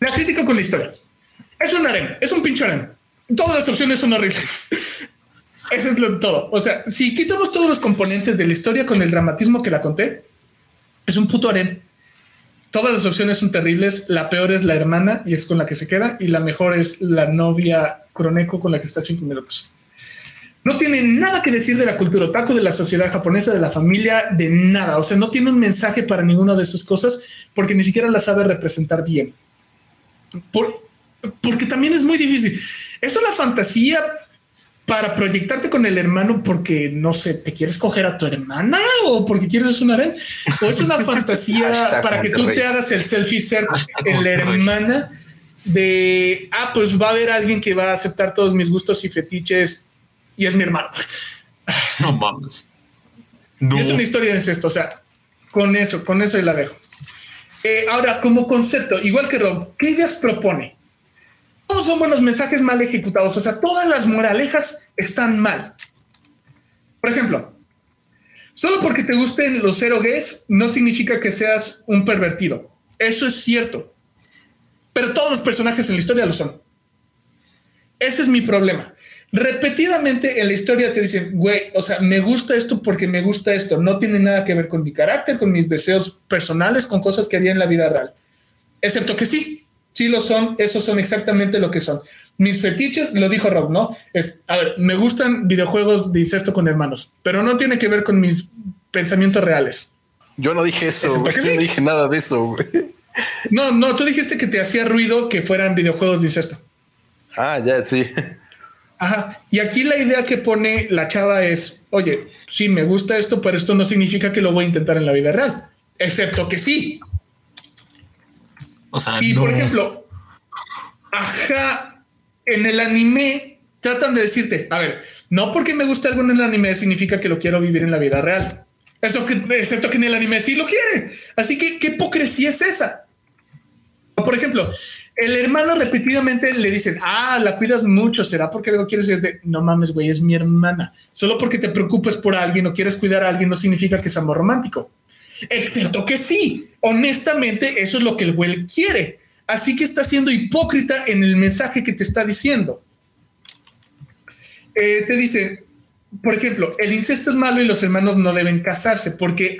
la crítica con la historia. Es un harem, es un pinche harem. Todas las opciones son horribles. Eso es lo, todo. O sea, si quitamos todos los componentes de la historia con el dramatismo que la conté, es un puto harem. Todas las opciones son terribles. La peor es la hermana y es con la que se queda. Y la mejor es la novia Croneko con la que está cinco minutos. No tiene nada que decir de la cultura otaku, de la sociedad japonesa, de la familia, de nada. O sea, no tiene un mensaje para ninguna de esas cosas porque ni siquiera la sabe representar bien. porque también es muy difícil. Es una fantasía para proyectarte con el hermano porque no sé, te quieres coger a tu hermana o porque quieres un harem o es una fantasía para que tú te hagas el selfie ser en la hermana de ah, pues va a haber alguien que va a aceptar todos mis gustos y fetiches y es mi hermano. No mames. Y es una historia de incesto. O sea, con eso, con eso y la dejo. Eh, ahora, como concepto, igual que Rob, ¿qué ideas propone? todos son buenos mensajes mal ejecutados. O sea, todas las moralejas están mal. Por ejemplo, solo porque te gusten los cero gays no significa que seas un pervertido. Eso es cierto. Pero todos los personajes en la historia lo son. Ese es mi problema. Repetidamente en la historia te dicen, güey, o sea, me gusta esto porque me gusta esto. No tiene nada que ver con mi carácter, con mis deseos personales, con cosas que haría en la vida real. Excepto que sí, sí lo son, esos son exactamente lo que son. Mis fetiches, lo dijo Rob, ¿no? Es, a ver, me gustan videojuegos de incesto con hermanos, pero no tiene que ver con mis pensamientos reales. Yo no dije eso, no dije nada de eso. No, no, tú dijiste que te hacía ruido que fueran videojuegos de incesto. Ah, ya, sí. Ajá. Y aquí la idea que pone la chava es, oye, sí, me gusta esto, pero esto no significa que lo voy a intentar en la vida real. Excepto que sí. O sea, y por ejemplo, ajá, en el anime tratan de decirte, a ver, no porque me guste algo en el anime significa que lo quiero vivir en la vida real. Eso que, excepto que en el anime sí lo quiere. Así que, ¿qué hipocresía es esa? Por ejemplo, el hermano repetidamente le dicen, ah, la cuidas mucho, será porque algo quieres. Y es de, no mames, güey, es mi hermana. Solo porque te preocupes por alguien o quieres cuidar a alguien no significa que es amor romántico. Excepto que sí, honestamente, eso es lo que el güey quiere. Así que está siendo hipócrita en el mensaje que te está diciendo. Eh, te dice, por ejemplo, el incesto es malo y los hermanos no deben casarse, porque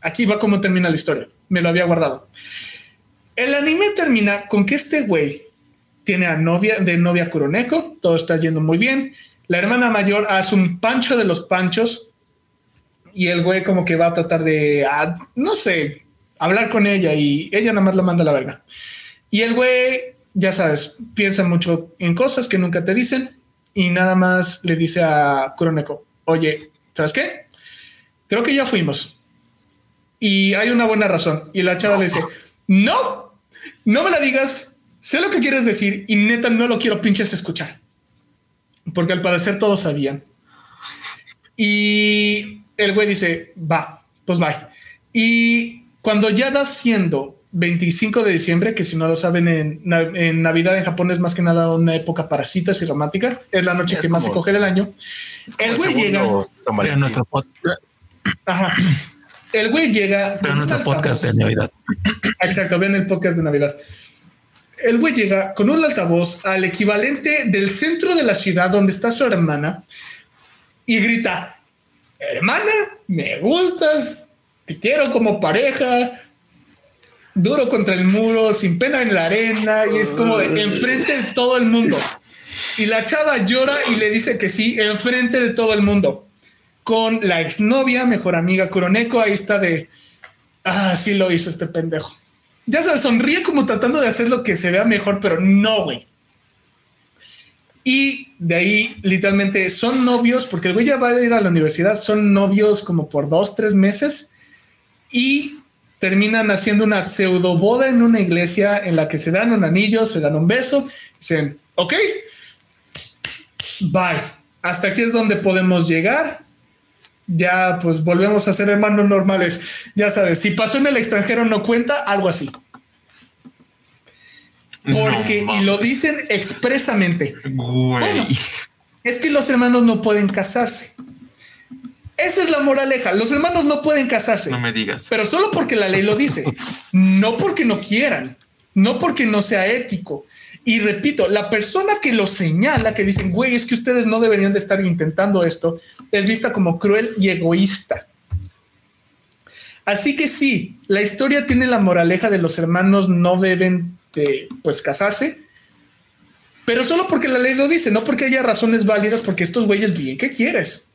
aquí va como termina la historia. Me lo había guardado. El anime termina con que este güey tiene a novia de novia Kuroneko, todo está yendo muy bien. La hermana mayor hace un pancho de los panchos y el güey como que va a tratar de, ah, no sé, hablar con ella y ella nada más lo manda a la verga. Y el güey, ya sabes, piensa mucho en cosas que nunca te dicen y nada más le dice a Kuroneko, oye, ¿sabes qué? Creo que ya fuimos. Y hay una buena razón. Y la chava le dice, no, no me la digas, sé lo que quieres decir y neta no lo quiero pinches escuchar. Porque al parecer todos sabían. Y el güey dice, va, pues bye. Y cuando ya da siendo 25 de diciembre, que si no lo saben, en, Navidad en Japón es más que nada una época para citas y romántica. Es la noche que más se coge el año. El güey llega. Ajá. El güey llega. Pero nuestro podcast de Navidad. Exacto, ven el podcast de Navidad. El güey llega con un altavoz al equivalente del centro de la ciudad donde está su hermana y grita: Hermana, me gustas, te quiero como pareja, duro contra el muro, sin pena en la arena, y es como enfrente de todo el mundo. Y la chava llora y le dice que sí, enfrente de todo el mundo. Con la exnovia, mejor amiga Kuroneko, ahí está de, ah, sí lo hizo este pendejo. Ya se sonríe como tratando de hacer lo que se vea mejor, pero no, güey. Y de ahí, literalmente, son novios, porque el güey ya va a ir a la universidad, son novios como por dos, tres meses. Y terminan haciendo una pseudo boda en una iglesia en la que se dan un anillo, se dan un beso, dicen, ok, bye. Hasta aquí es donde podemos llegar. Ya, pues volvemos a ser hermanos normales. Ya sabes, si pasó en el extranjero no cuenta, algo así. Porque, y lo dicen expresamente. es que los hermanos no pueden casarse. Esa es la moraleja. Los hermanos no pueden casarse. No me digas. Pero solo porque la ley lo dice. no porque no quieran. No porque no sea ético. Y repito, la persona que lo señala, que dicen, güey, es que ustedes no deberían de estar intentando esto, es vista como cruel y egoísta. Así que sí, la historia tiene la moraleja de los hermanos no deben de, pues casarse, pero solo porque la ley lo dice, no porque haya razones válidas, porque estos güeyes bien, ¿qué quieres?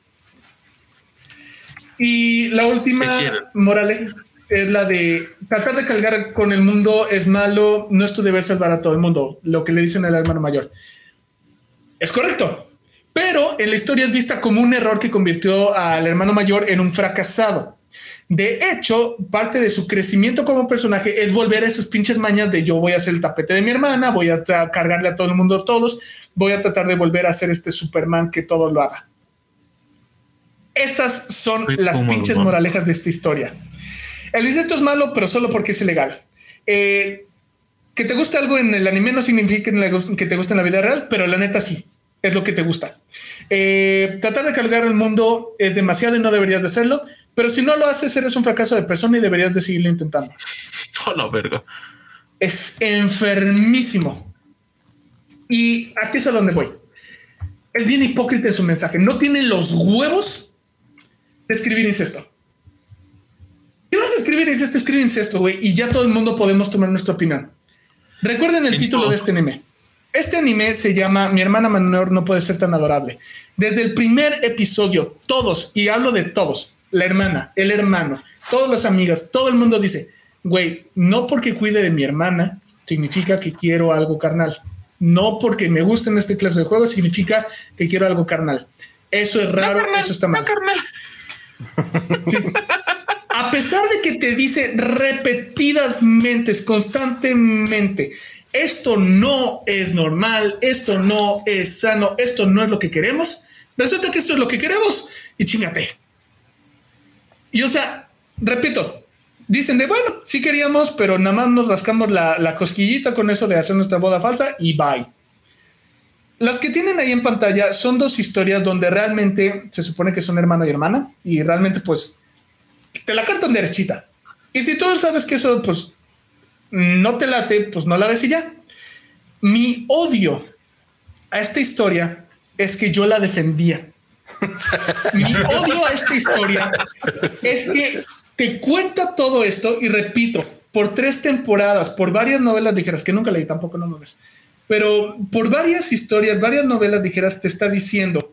Y la última moraleja es la de tratar de cargar con el mundo es malo, no es tu deber salvar a todo el mundo, lo que le dicen al hermano mayor. Es correcto, pero en la historia es vista como un error que convirtió al hermano mayor en un fracasado. De hecho, parte de su crecimiento como personaje es volver a esas pinches mañas de yo voy a hacer el tapete de mi hermana, voy a cargarle a todo el mundo todos, voy a tratar de volver a ser este Superman que todo lo haga. Esas son las pinches moralejas de esta historia. El incesto es malo, pero solo porque es ilegal. Eh, que te guste algo en el anime no significa que te guste en la vida real, pero la neta sí, es lo que te gusta. Eh, tratar de cargar el mundo es demasiado y no deberías de hacerlo, pero si no lo haces eres un fracaso de persona y deberías de seguirlo intentando. Oh, verga. Es enfermísimo. Y aquí es a donde voy. Es bien hipócrita en su mensaje. No tiene los huevos escribir incesto. ¿Qué vas a escribir incesto? Escribe incesto, güey, y ya todo el mundo podemos tomar nuestra opinión. Recuerden el título de este anime. Este anime se llama Mi hermana menor no puede ser tan adorable. Desde el primer episodio, todos, y hablo de todos, la hermana, el hermano, todas las amigas, todo el mundo dice, güey, no porque cuide de mi hermana significa que quiero algo carnal. No porque me gusten este clase de juegos significa que quiero algo carnal. Eso es raro, eso está mal. carnal. A pesar de que te dice repetidamente, constantemente, esto no es normal, esto no es sano, esto no es lo que queremos, resulta que esto es lo que queremos y chingate. Y o sea, repito, dicen de bueno, sí queríamos, pero nada más nos rascamos la, la cosquillita con eso de hacer nuestra boda falsa y bye. Las que tienen ahí en pantalla son dos historias donde realmente se supone que son hermano y hermana y realmente pues te la cantan derechita. Y si tú sabes que eso pues no te late, pues no la ves y ya. Mi odio a esta historia es que yo la defendía. Mi odio a esta historia es que te cuenta todo esto y repito, por tres temporadas, por varias novelas ligeras que nunca leí, tampoco no ves, pero por varias historias, varias novelas ligeras te está diciendo,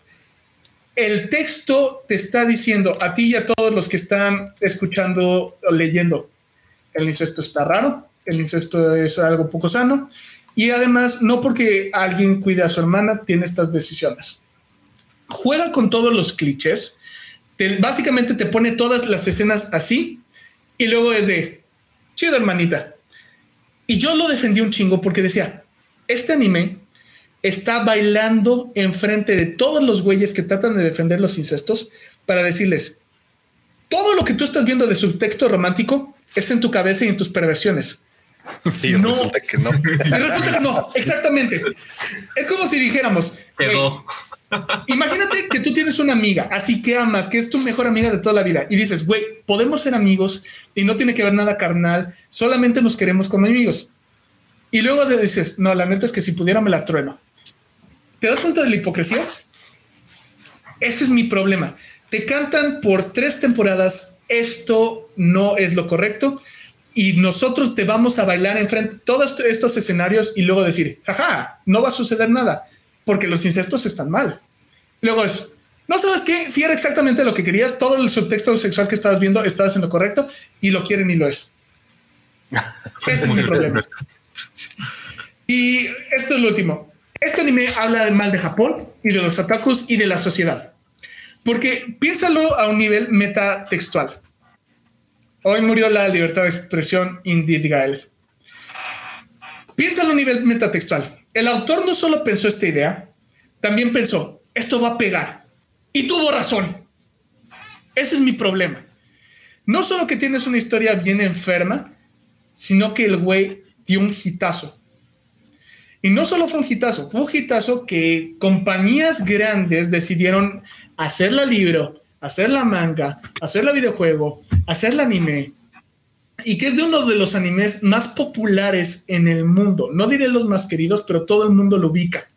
el texto te está diciendo a ti y a todos los que están escuchando o leyendo, el incesto está raro, el incesto es algo poco sano y además no porque alguien cuide a su hermana tiene estas decisiones. Juega con todos los clichés, básicamente te pone todas las escenas así y luego es de chido hermanita. Y yo lo defendí un chingo porque decía, este anime está bailando enfrente de todos los güeyes que tratan de defender los incestos para decirles, todo lo que tú estás viendo de subtexto romántico es en tu cabeza y en tus perversiones. Y no. resulta que no. resulta que no, exactamente. Es como si dijéramos, imagínate que tú tienes una amiga, así que amas, que es tu mejor amiga de toda la vida, y dices, güey, podemos ser amigos y no tiene que ver nada carnal, solamente nos queremos como amigos. Y luego dices, no, la neta es que si pudiera me la trueno. ¿Te das cuenta de la hipocresía? Ese es mi problema. Te cantan por tres temporadas, esto no es lo correcto y nosotros te vamos a bailar enfrente de todos estos escenarios y luego decir, jaja, no va a suceder nada porque los incestos están mal. Luego es, no sabes qué, si era exactamente lo que querías, todo el subtexto sexual que estabas viendo estaba haciendo correcto y lo quieren y lo es. Ese es mi problema. Y esto es lo último. Este anime habla mal de Japón y de los otakus y de la sociedad. Porque piénsalo a un nivel metatextual. Hoy murió la libertad de expresión Gael. Piénsalo a un nivel metatextual. El autor no solo pensó esta idea, también pensó, esto va a pegar. Y tuvo razón. Ese es mi problema. No solo que tienes una historia bien enferma, sino que el güey dio un hitazo. Y no solo fue un hitazo, fue un hitazo que compañías grandes decidieron hacer la libro, hacer la manga, hacer la videojuego, hacer la anime, y que es de uno de los animes más populares en el mundo. No diré los más queridos, pero todo el mundo lo ubica.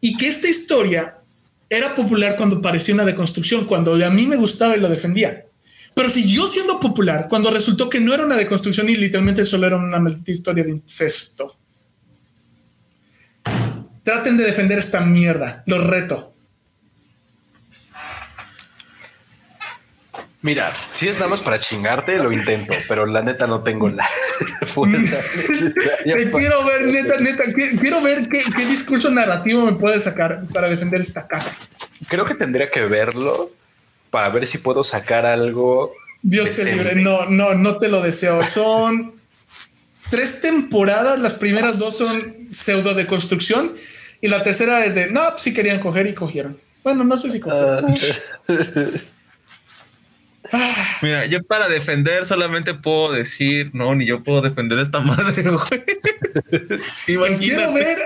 Y que esta historia era popular cuando parecía una deconstrucción, cuando a mí me gustaba y lo defendía. Pero siguió siendo popular cuando resultó que no era una deconstrucción y literalmente solo era una maldita historia de incesto. Traten de defender esta mierda, lo reto. Mira, si es nada más para chingarte, lo intento, pero la neta no tengo la fuerza. quiero ver, neta, neta, quiero ver qué, discurso narrativo me puede sacar para defender esta caja. Creo que tendría que verlo para ver si puedo sacar algo. Dios te libre. No, no, no te lo deseo. Son tres temporadas. Las primeras dos son pseudo de construcción y la tercera es de no, si querían coger y cogieron. Bueno, no sé si cogieron. Mira, yo para defender solamente puedo decir, no, ni yo puedo defender esta madre, güey. Quiero ver.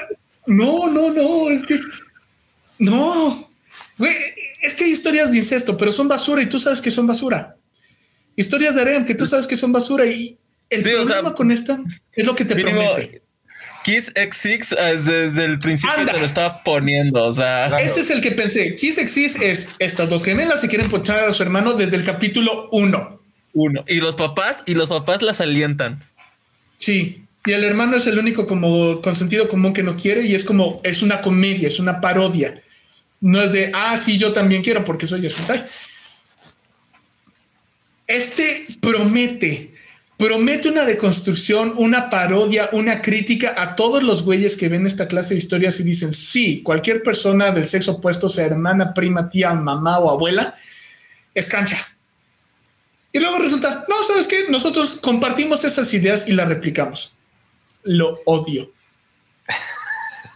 No, no, no, es que no, güey, es que hay historias de incesto, pero son basura y tú sabes que son basura. Historias de harem que tú sabes que son basura y el problema con esta es lo que te promete. Kiss X6 eh, desde el principio te lo estaba poniendo. O sea, ese es el que pensé. Kiss X6 es estas dos gemelas se quieren pochar a su hermano desde el capítulo 1. Uno. Y los papás y los papás las alientan. Sí. Y el hermano es el único como con sentido común que no quiere y es como es una comedia, es una parodia. No es de ah, sí, yo también quiero porque soy Yasuntai. Este promete promete una deconstrucción, una parodia, una crítica a todos los güeyes que ven esta clase de historias y dicen, sí, cualquier persona del sexo opuesto, sea hermana, prima, tía, mamá o abuela, es cancha. Y luego resulta, no, ¿sabes qué? Nosotros compartimos esas ideas y las replicamos. Lo odio.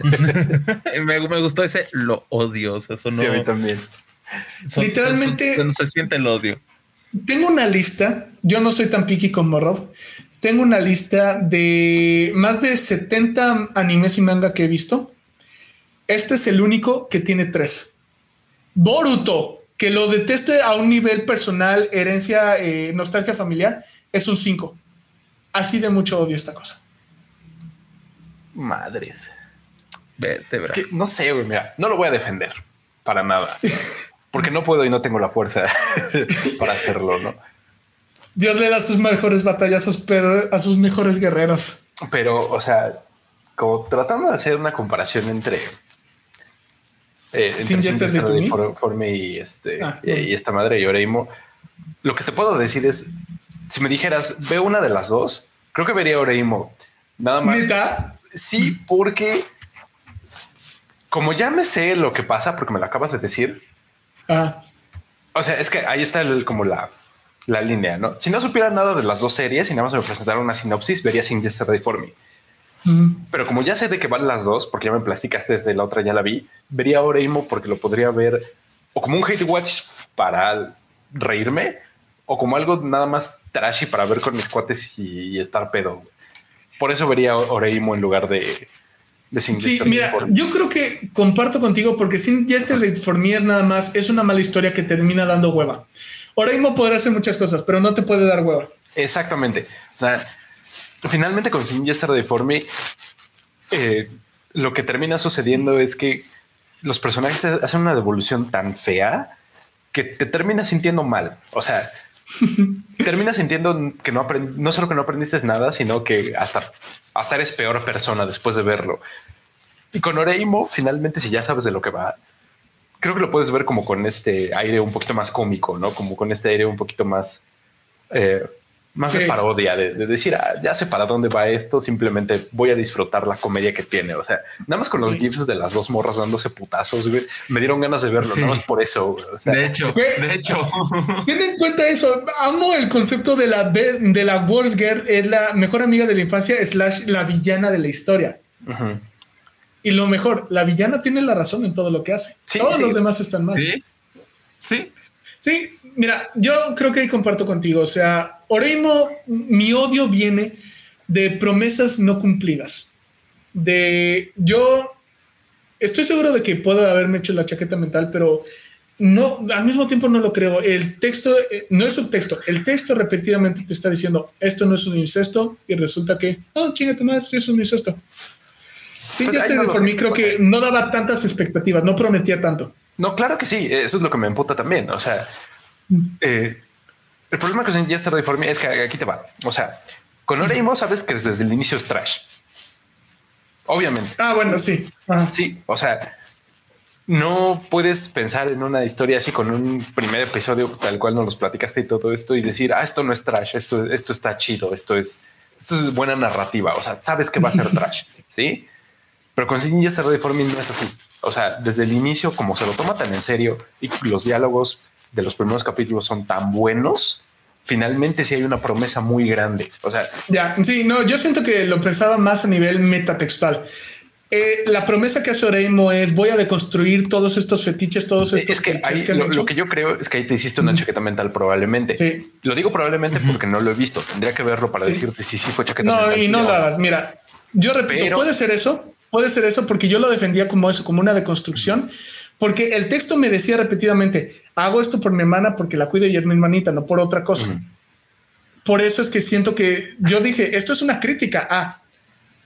me, gustó ese lo odio. eso no, sí, a mí también. Literalmente. no se siente el odio tengo una lista. Yo no soy tan picky como Rob. Tengo una lista de más de 70 animes y manga que he visto. Este es el único que tiene tres. Boruto, que lo deteste a un nivel personal, herencia, eh, nostalgia familiar, es un 5. Así de mucho odio esta cosa. Madres. es que no sé, güey, mira, no lo voy a defender para nada. Porque no puedo y no tengo la fuerza para hacerlo, ¿no? Dios le da sus mejores batallas a sus mejores guerreros. Pero, o sea, como tratando de hacer una comparación entre eh, Sin entre y este ah, y, esta madre y Oreimo, lo que te puedo decir es si me dijeras veo una de las dos, creo que vería Oreimo. Nada más. Sí, porque como ya me sé lo que pasa, porque me lo acabas de decir. O sea, es que ahí está el, como la, la línea, ¿no? Si no supiera nada de las dos series y nada más me presentaron una sinopsis, vería Sin Yesterday for Me. Pero como ya sé de qué van las dos, porque ya me platicaste desde la otra, ya la vi, vería Oreimo porque lo podría ver o como un hate watch para reírme o como algo nada más trashy para ver con mis cuates y, estar pedo. Por eso vería Oreimo en lugar de, de Sin Sí, mira, yo creo que comparto contigo porque Sin Yesterday for Me es nada más, es una mala historia que termina dando hueva. Oreimo podrá hacer muchas cosas, pero no te puede dar hueva. Exactamente. O sea, finalmente con Sin Yesterday for Me, eh, lo que termina sucediendo es que los personajes hacen una devolución tan fea que te terminas sintiendo mal. O sea, terminas sintiendo que no no solo que no aprendiste nada, sino que hasta, hasta eres peor persona después de verlo. Y con Oreimo, finalmente, si ya sabes de lo que va, creo que lo puedes ver como con este aire un poquito más cómico, no como con este aire un poquito más eh, más de parodia, de, decir, ah, ya sé para dónde va esto, simplemente voy a disfrutar la comedia que tiene. O sea, nada más con los gifs de las dos morras dándose putazos, me dieron ganas de verlo, no por eso. de hecho, de hecho. Tienen en cuenta eso. Amo el concepto de la, de, la Worst Girl, es la mejor amiga de la infancia, slash la villana de la historia. Y lo mejor, la villana tiene la razón en todo lo que hace. Todos los demás están mal. Sí. Sí. Sí, mira, yo creo que comparto contigo. O sea, Oreimo, mi odio viene de promesas no cumplidas. De yo estoy seguro de que puedo haberme hecho la chaqueta mental, pero no, al mismo tiempo no lo creo. El texto, eh, no el subtexto, el texto repetidamente te está diciendo esto no es un incesto y resulta que, oh, chinga tu madre, sí es un incesto. Sí, pues ya estoy por mí, creo que no daba tantas expectativas, no prometía tanto. No, claro que sí. Eso es lo que me emputa también. O sea. Eh, el problema con Yesterday for Me es que aquí te va. O sea, con Oreimo sabes que desde el inicio es trash. Obviamente. Ah, bueno, sí. Sí, o sea, no puedes pensar en una historia así con un primer episodio tal cual nos los platicaste y todo esto y decir, ah, esto no es trash, esto, esto está chido, esto es, esto es buena narrativa. O sea, sabes que va a ser trash. Sí. Pero con Sin Yesterday for Me no es así. O sea, desde el inicio, como se lo toma tan en serio y los diálogos de los primeros capítulos son tan buenos, finalmente sí hay una promesa muy grande. O sea, ya, sí, no, yo siento que lo pensaba más a nivel metatextual. Eh, la promesa que hace Oreimo es voy a deconstruir todos estos fetiches, todos estos. Es que, lo, que yo creo es que ahí te hiciste una chaqueta mental, probablemente. Sí. Lo digo probablemente porque no lo he visto. Tendría que verlo para decirte si sí fue chaqueta mental. No, y no lo hagas. Mira, yo repito, puede ser eso, puede ser eso porque yo lo defendía como eso, como una deconstrucción, porque el texto me decía repetidamente, hago esto por mi hermana porque la cuido y es mi hermanita, no por otra cosa. Por eso es que siento que yo dije, esto es una crítica a,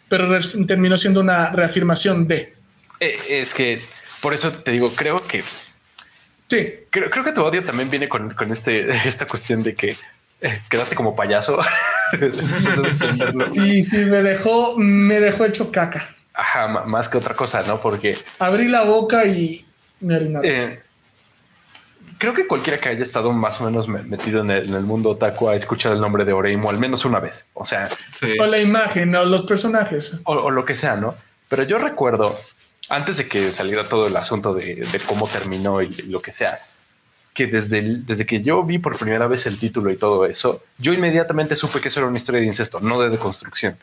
pero terminó siendo una reafirmación de. Eh, es que por eso te digo, creo que sí, creo, que tu odio también viene con, este, esta cuestión de que eh, quedaste como payaso. sí, sí, me dejó, me dejó hecho caca. Ajá, más que otra cosa, ¿no? Porque... Abrí la boca y eh, creo que cualquiera que haya estado más o menos metido en el, mundo otaku ha escuchado el nombre de Oreimo al menos una vez. O sea... O la imagen, o los personajes. O, lo que sea, ¿no? Pero yo recuerdo, antes de que saliera todo el asunto de, cómo terminó y lo que sea, que desde, desde que yo vi por primera vez el título y todo eso, yo inmediatamente supe que eso era una historia de incesto, no de deconstrucción.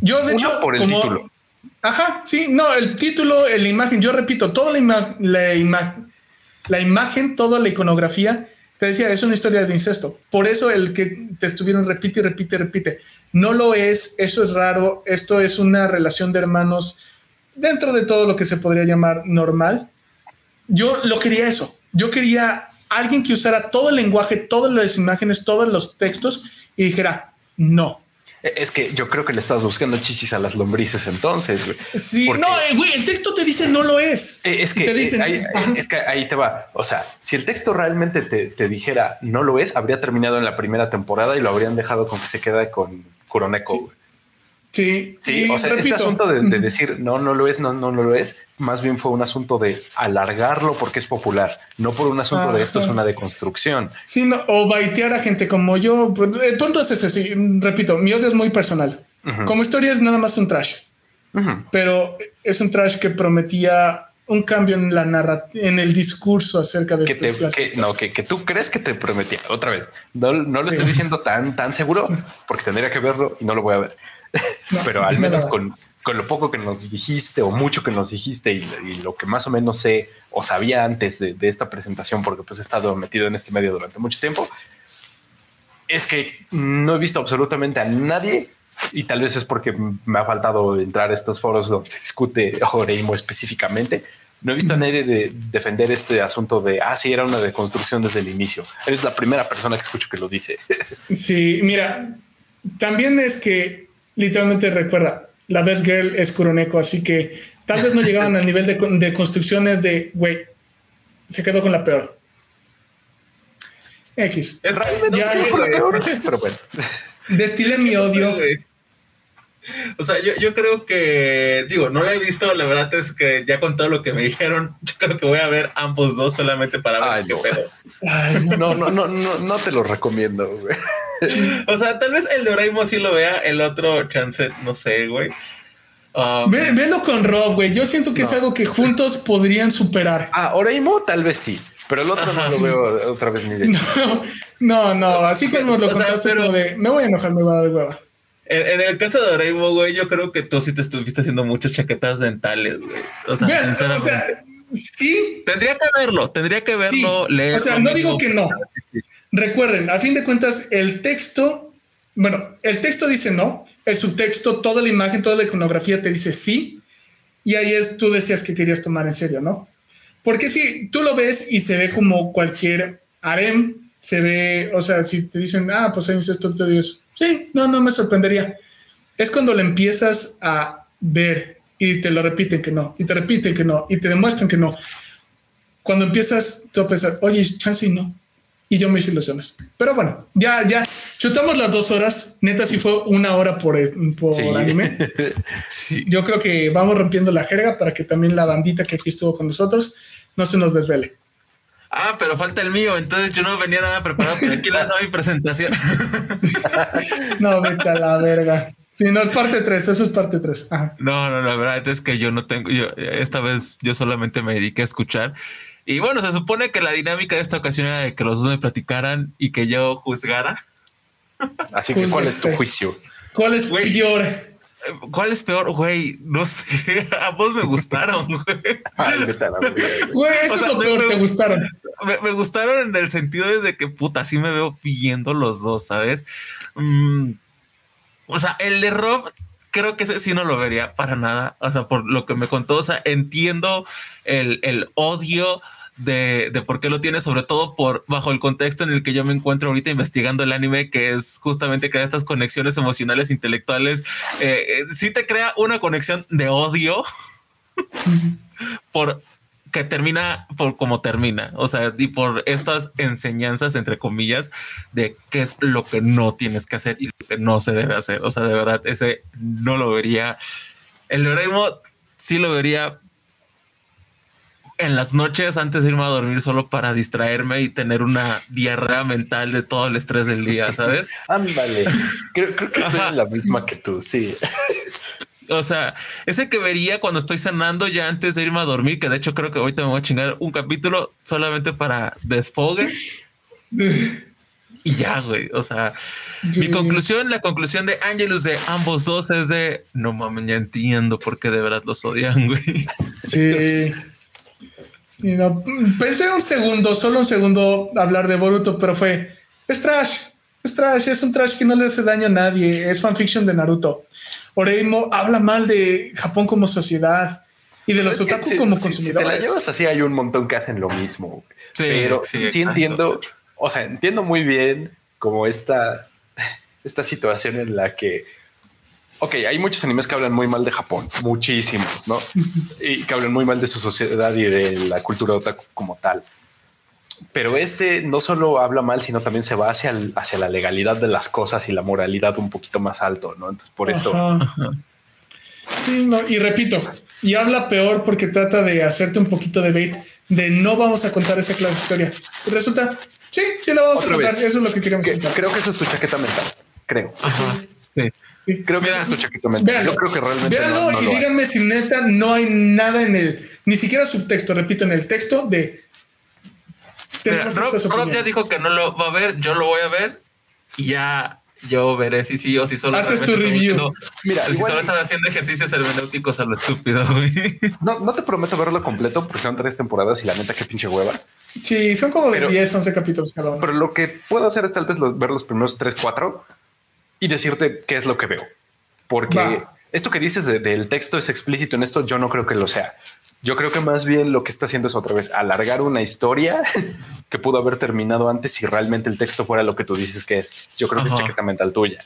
Yo, de hecho, por el título. Ajá, sí, no, el título, la imagen, yo repito, toda la, imagen, la, imagen, toda la iconografía Te decía, es una historia de incesto. Por eso el que te estuvieron repite repite, repite. No lo es, eso es raro, esto es una relación de hermanos dentro de todo lo que se podría llamar normal. Yo lo quería eso. Yo quería alguien que usara todo el lenguaje, todas las imágenes, todos los textos y dijera, no, es que yo creo que le estás buscando chichis a las lombrices entonces. Sí, no, eh, güey, el texto te dice no lo es. Eh, es que, eh, ahí, es que ahí te va. O sea, si el texto realmente te, dijera no lo es, habría terminado en la primera temporada y lo habrían dejado con que se queda con Kuroneko. Sí, sí, o sea, este asunto de, decir no, no lo es, no, no, no lo es, más bien fue un asunto de alargarlo porque es popular, no por un asunto de esto es una deconstrucción. Sí, no, o baitear a gente como yo. Pues, eh, tonto es ese, sí, repito, mi odio es muy personal. Como historia es nada más un trash, pero es un trash que prometía un cambio en la narrativa, en el discurso acerca de que, que no, que, que, tú crees que te prometía otra vez. No, no lo estoy diciendo tan, tan seguro porque tendría que verlo y no lo voy a ver. Pero al menos con, con, lo poco que nos dijiste o mucho que nos dijiste y, lo que más o menos sé o sabía antes de, esta presentación, porque pues he estado metido en este medio durante mucho tiempo, es que no he visto absolutamente a nadie y tal vez es porque me ha faltado entrar a estos foros donde se discute Oreimo específicamente. No he visto a nadie de defender este asunto de, ah, sí, era una deconstrucción desde el inicio. Eres la primera persona que escucho que lo dice. Sí, mira, también es que literalmente recuerda, la Best Girl es Kuroneko, así que tal vez no llegaban al nivel de, construcciones de, güey, se quedó con la peor. X. Es realmente ya, la peor, pero bueno. Destilé mi odio. O sea, yo, yo, creo que, digo, no la he visto, la verdad es que ya con todo lo que me dijeron, yo creo que voy a ver ambos dos solamente para ver qué pedo. no, no, no, no, no te lo recomiendo, güey. o sea, tal vez el de Oraimo sí lo vea, el otro chance, no sé, güey. Um, velo con Rob, güey. Yo siento que es algo que juntos podrían superar. Ah, Oraimo tal vez sí, pero el otro no lo veo otra vez ni de no, no, no, así como lo contaste, pero, de, me voy a enojar, me voy a dar hueva. En, el caso de Oraimo, güey, yo creo que tú sí te estuviste haciendo muchas chaquetas dentales, güey. O sea, sinceramente. sí. Tendría que verlo, tendría que verlo, leer. O sea, no digo que no. Recuerden, a fin de cuentas, el texto, bueno, el texto dice no, el subtexto, toda la imagen, toda la iconografía te dice sí, y ahí es, tú decías que querías tomar en serio, ¿no? Porque si tú lo ves y se ve como cualquier harem, se ve, o sea, si te dicen, ah, pues ahí esto, te dices, sí, no, no me sorprendería. Es cuando le empiezas a ver y te lo repiten que no, y te repiten que no, y te demuestran que no. Cuando empiezas tú a pensar, oye, chance y no, y yo me hice ilusiones. Pero bueno, ya, ya chutamos las dos horas. Neta, si fue una hora por, por anime. sí. Yo creo que vamos rompiendo la jerga para que también la bandita que aquí estuvo con nosotros no se nos desvele. Ah, pero falta el mío, entonces yo no venía nada preparado, pero aquí les mi presentación. no, vete a la verga. Sí, no es parte 3, eso es parte 3. No, no, la verdad es que yo no tengo, yo esta vez yo solamente me dediqué a escuchar y bueno, se supone que la dinámica de esta ocasión era de que los dos me platicaran y que yo juzgara. Así que, ¿cuál es tu juicio? ¿Cuál es peor? ¿Cuál es peor, güey? No sé. A vos me gustaron, güey. güey, eso es lo peor, te gustaron. Me, gustaron en el sentido de que puta, así me veo viendo los dos, ¿sabes? Mm, o sea, el de Rob creo que ese sí no lo vería para nada. O sea, por lo que me contó, o sea, entiendo el, odio de, por qué lo tiene, sobre todo por bajo el contexto en el que yo me encuentro ahorita investigando el anime, que es justamente crear estas conexiones emocionales, intelectuales. Eh, eh, sí te crea una conexión de odio por que termina por como termina, o sea, y por estas enseñanzas, entre comillas, de qué es lo que no tienes que hacer y lo que no se debe hacer. O sea, de verdad, ese no lo vería. El Doraemon sí lo vería en las noches antes de irme a dormir solo para distraerme y tener una diarrea mental de todo el estrés del día, ¿sabes? Ándale. creo, creo, que estoy en la misma que tú, sí. O sea, ese que vería cuando estoy cenando ya antes de irme a dormir, que de hecho creo que ahorita me voy a chingar un capítulo solamente para desfogue. y ya, güey. O sea, mi conclusión, la conclusión de Angelus de ambos dos es de no mames, ya entiendo por qué de verdad los odian, güey. Sí. Y no, pensé un segundo, solo un segundo hablar de Boruto, pero fue, es trash, es trash, es un trash que no le hace daño a nadie, es fanfiction de Naruto. Oreimo habla mal de Japón como sociedad y de los otaku como consumidores. Si te la llevas así, hay un montón que hacen lo mismo. Sí, pero sí, sí entiendo, o sea, entiendo muy bien como esta, esta situación en la que ok, hay muchos animes que hablan muy mal de Japón, muchísimos, ¿no? y que hablan muy mal de su sociedad y de la cultura otaku como tal. Pero este no solo habla mal, sino también se va hacia, hacia la legalidad de las cosas y la moralidad un poquito más alto, ¿no? Entonces, por eso... Sí, no, y repito, y habla peor porque trata de hacerte un poquito de bait de no vamos a contar esa clase de historia. Y resulta, sí, sí la vamos a contar. Eso es lo que queremos contar. Creo que eso es tu chaqueta mental. Creo. Sí. Creo que era su mental. Yo creo que realmente. Véanlo y díganme si neta no hay nada en el, ni siquiera subtexto, repito, en el texto de. Rob, ya dijo que no lo va a ver, yo lo voy a ver y ya yo veré si sí o si solo haces tu review. Mira, si solo están haciendo ejercicios hermenéuticos a lo estúpido. No, no te prometo verlo completo porque son tres temporadas y la neta qué pinche hueva. Sí, son como de 10, 11 capítulos cada uno. Pero lo que puedo hacer es tal vez ver los primeros 3, 4 y decirte qué es lo que veo. Porque esto que dices del texto es explícito en esto, yo no creo que lo sea. Yo creo que más bien lo que está haciendo es otra vez alargar una historia que pudo haber terminado antes si realmente el texto fuera lo que tú dices que es. Yo creo que es chaqueta mental tuya.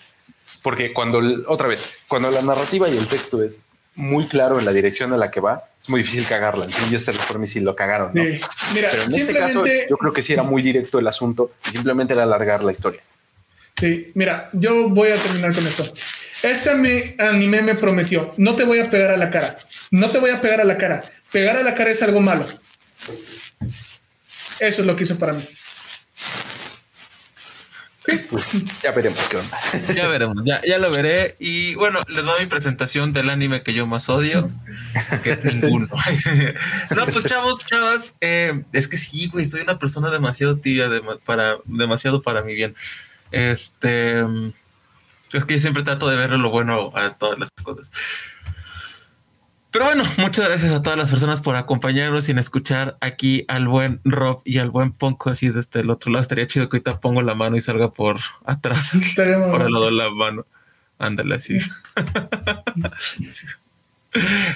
Porque cuando, otra vez, cuando la narrativa y el texto es muy claro en la dirección a la que va, es muy difícil cagarla. En fin, yo por mí si lo cagaron. ¿no? Mira, Pero en este caso, yo creo que sí era muy directo el asunto y simplemente era alargar la historia. Sí, mira, yo voy a terminar con esto. Este anime me prometió, no te voy a pegar a la cara, no te voy a pegar a la cara. Pegar a la cara es algo malo. Eso es lo que hizo para mí. Pues ya veremos qué onda. Ya veremos, ya, ya lo veré. Y bueno, les doy mi presentación del anime que yo más odio, que es ninguno. no, pues chavos, chavas, eh, es que sí, güey, soy una persona demasiado tibia, para, demasiado para mi bien. Este. Es que yo siempre trato de ver lo bueno a todas las cosas. Pero bueno, muchas gracias a todas las personas por acompañarnos y en escuchar aquí al buen Rob y al buen Ponco así desde el otro lado. Estaría chido que ahorita pongo la mano y salga por atrás. por el lado de la mano. Ándale así.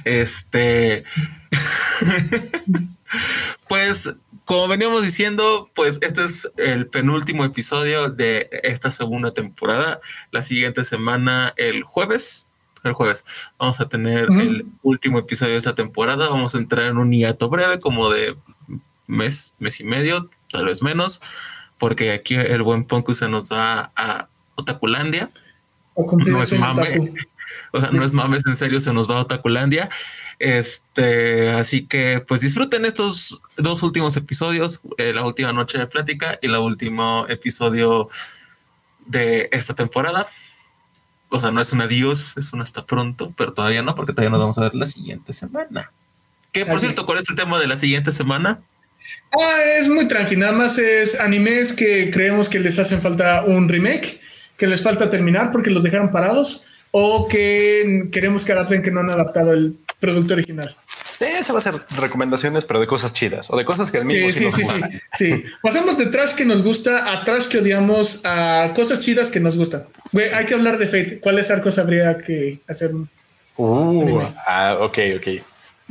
este. pues como veníamos diciendo, pues este es el penúltimo episodio de esta segunda temporada. La siguiente semana, el jueves, el jueves, vamos a tener el último episodio de esta temporada. Vamos a entrar en un hiato breve, como de mes, mes y medio, tal vez menos, porque aquí el buen Ponku se nos va a Otakulandia. no es mame. O sea, no es mames, en serio, se nos va a Otakulandia. Este, así que pues disfruten estos dos últimos episodios, eh, la última noche de plática y el último episodio de esta temporada. O sea, no es un adiós, es un hasta pronto, pero todavía no, porque todavía nos vamos a ver la siguiente semana. Que por cierto, ¿cuál es el tema de la siguiente semana? Ah, es muy tranquilo, nada más es animes que creemos que les hacen falta un remake, que les falta terminar porque los dejaron parados o que queremos que adapten que no han adaptado el producto original. Sí, esa va a ser recomendaciones, pero de cosas chidas o de cosas que al mismo sí, sí, sí, sí, Pasamos de trash que nos gusta a trash que odiamos a cosas chidas que nos gustan. Güey, hay que hablar de Fate. ¿Cuáles arcos habría que hacer? Uh, ah, ok, ok.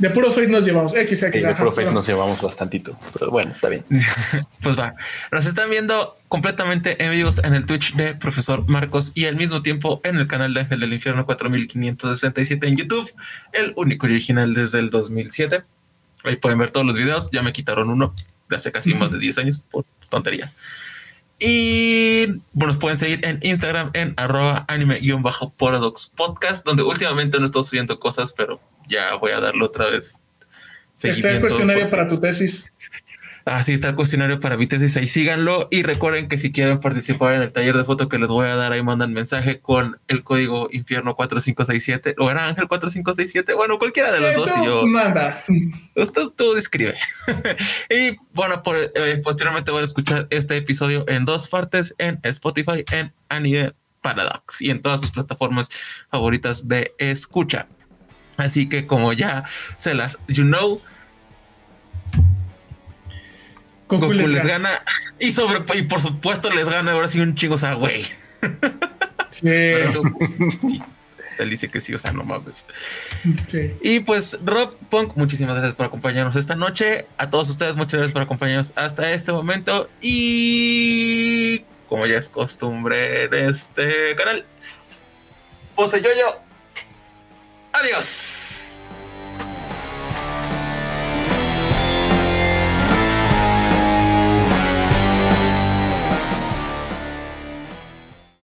De puro Fate nos llevamos. X, X, de puro Fate nos llevamos bastantito. Pero bueno, está bien. pues va. Nos están viendo completamente en vivos en el Twitch de Profesor Marcos y al mismo tiempo en el canal de Ángel del Infierno 4567 en YouTube, el único original desde el 2007. Ahí pueden ver todos los videos. Ya me quitaron uno de hace casi más de 10 años por tonterías. Y bueno, nos pueden seguir en Instagram en arroba anime-paradox podcast, donde últimamente no estoy subiendo cosas, pero ya voy a darlo otra vez. Está el cuestionario para tu tesis. Así está el cuestionario para mi tesis. Ahí síganlo. Y recuerden que si quieren participar en el taller de foto que les voy a dar, ahí mandan mensaje con el código infierno 4567 o era ángel 4567. Bueno, cualquiera de los eh, dos. Y yo manda. Tú, tú describe. y bueno, por, eh, posteriormente voy a escuchar este episodio en dos partes en Spotify, en Anime Paradox y en todas sus plataformas favoritas de escucha. Así que como ya se las, you know, Goku, les, gana. Y sobre y por supuesto les gana ahora sí un chingo, o sea, güey. Sí. Él dice que sí, o sea, no mames. Sí. Y pues, Rob Punk, muchísimas gracias por acompañarnos esta noche. A todos ustedes, muchas gracias por acompañarnos hasta este momento. Y como ya es costumbre en este canal, pose yo yo. Adiós.